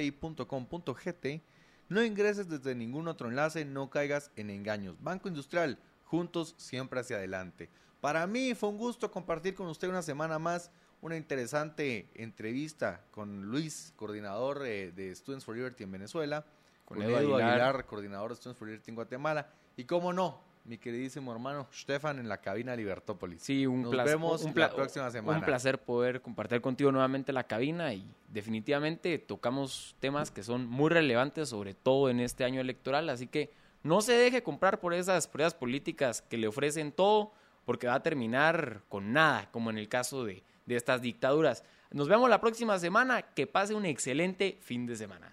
www.bi.bi.com.gt No ingreses desde ningún otro enlace, no caigas en engaños. Banco Industrial, juntos siempre hacia adelante. Para mí fue un gusto compartir con usted una semana más una interesante entrevista con Luis, coordinador eh, de Students for Liberty en Venezuela, Con con, Edu Aguilar. Aguilar. coordinador de Students for Liberty en Guatemala, y cómo no, mi queridísimo hermano Stefan en la cabina de Libertópolis. Sí, un Nos placer. vemos un la próxima semana. Un placer poder compartir contigo nuevamente la cabina y definitivamente tocamos temas que son muy relevantes, sobre todo en este año electoral. Así que no se deje comprar por esas pruebas políticas que le ofrecen todo, porque va a terminar con nada, como en el caso de, de estas dictaduras. Nos vemos la próxima semana. Que pase un excelente fin de semana.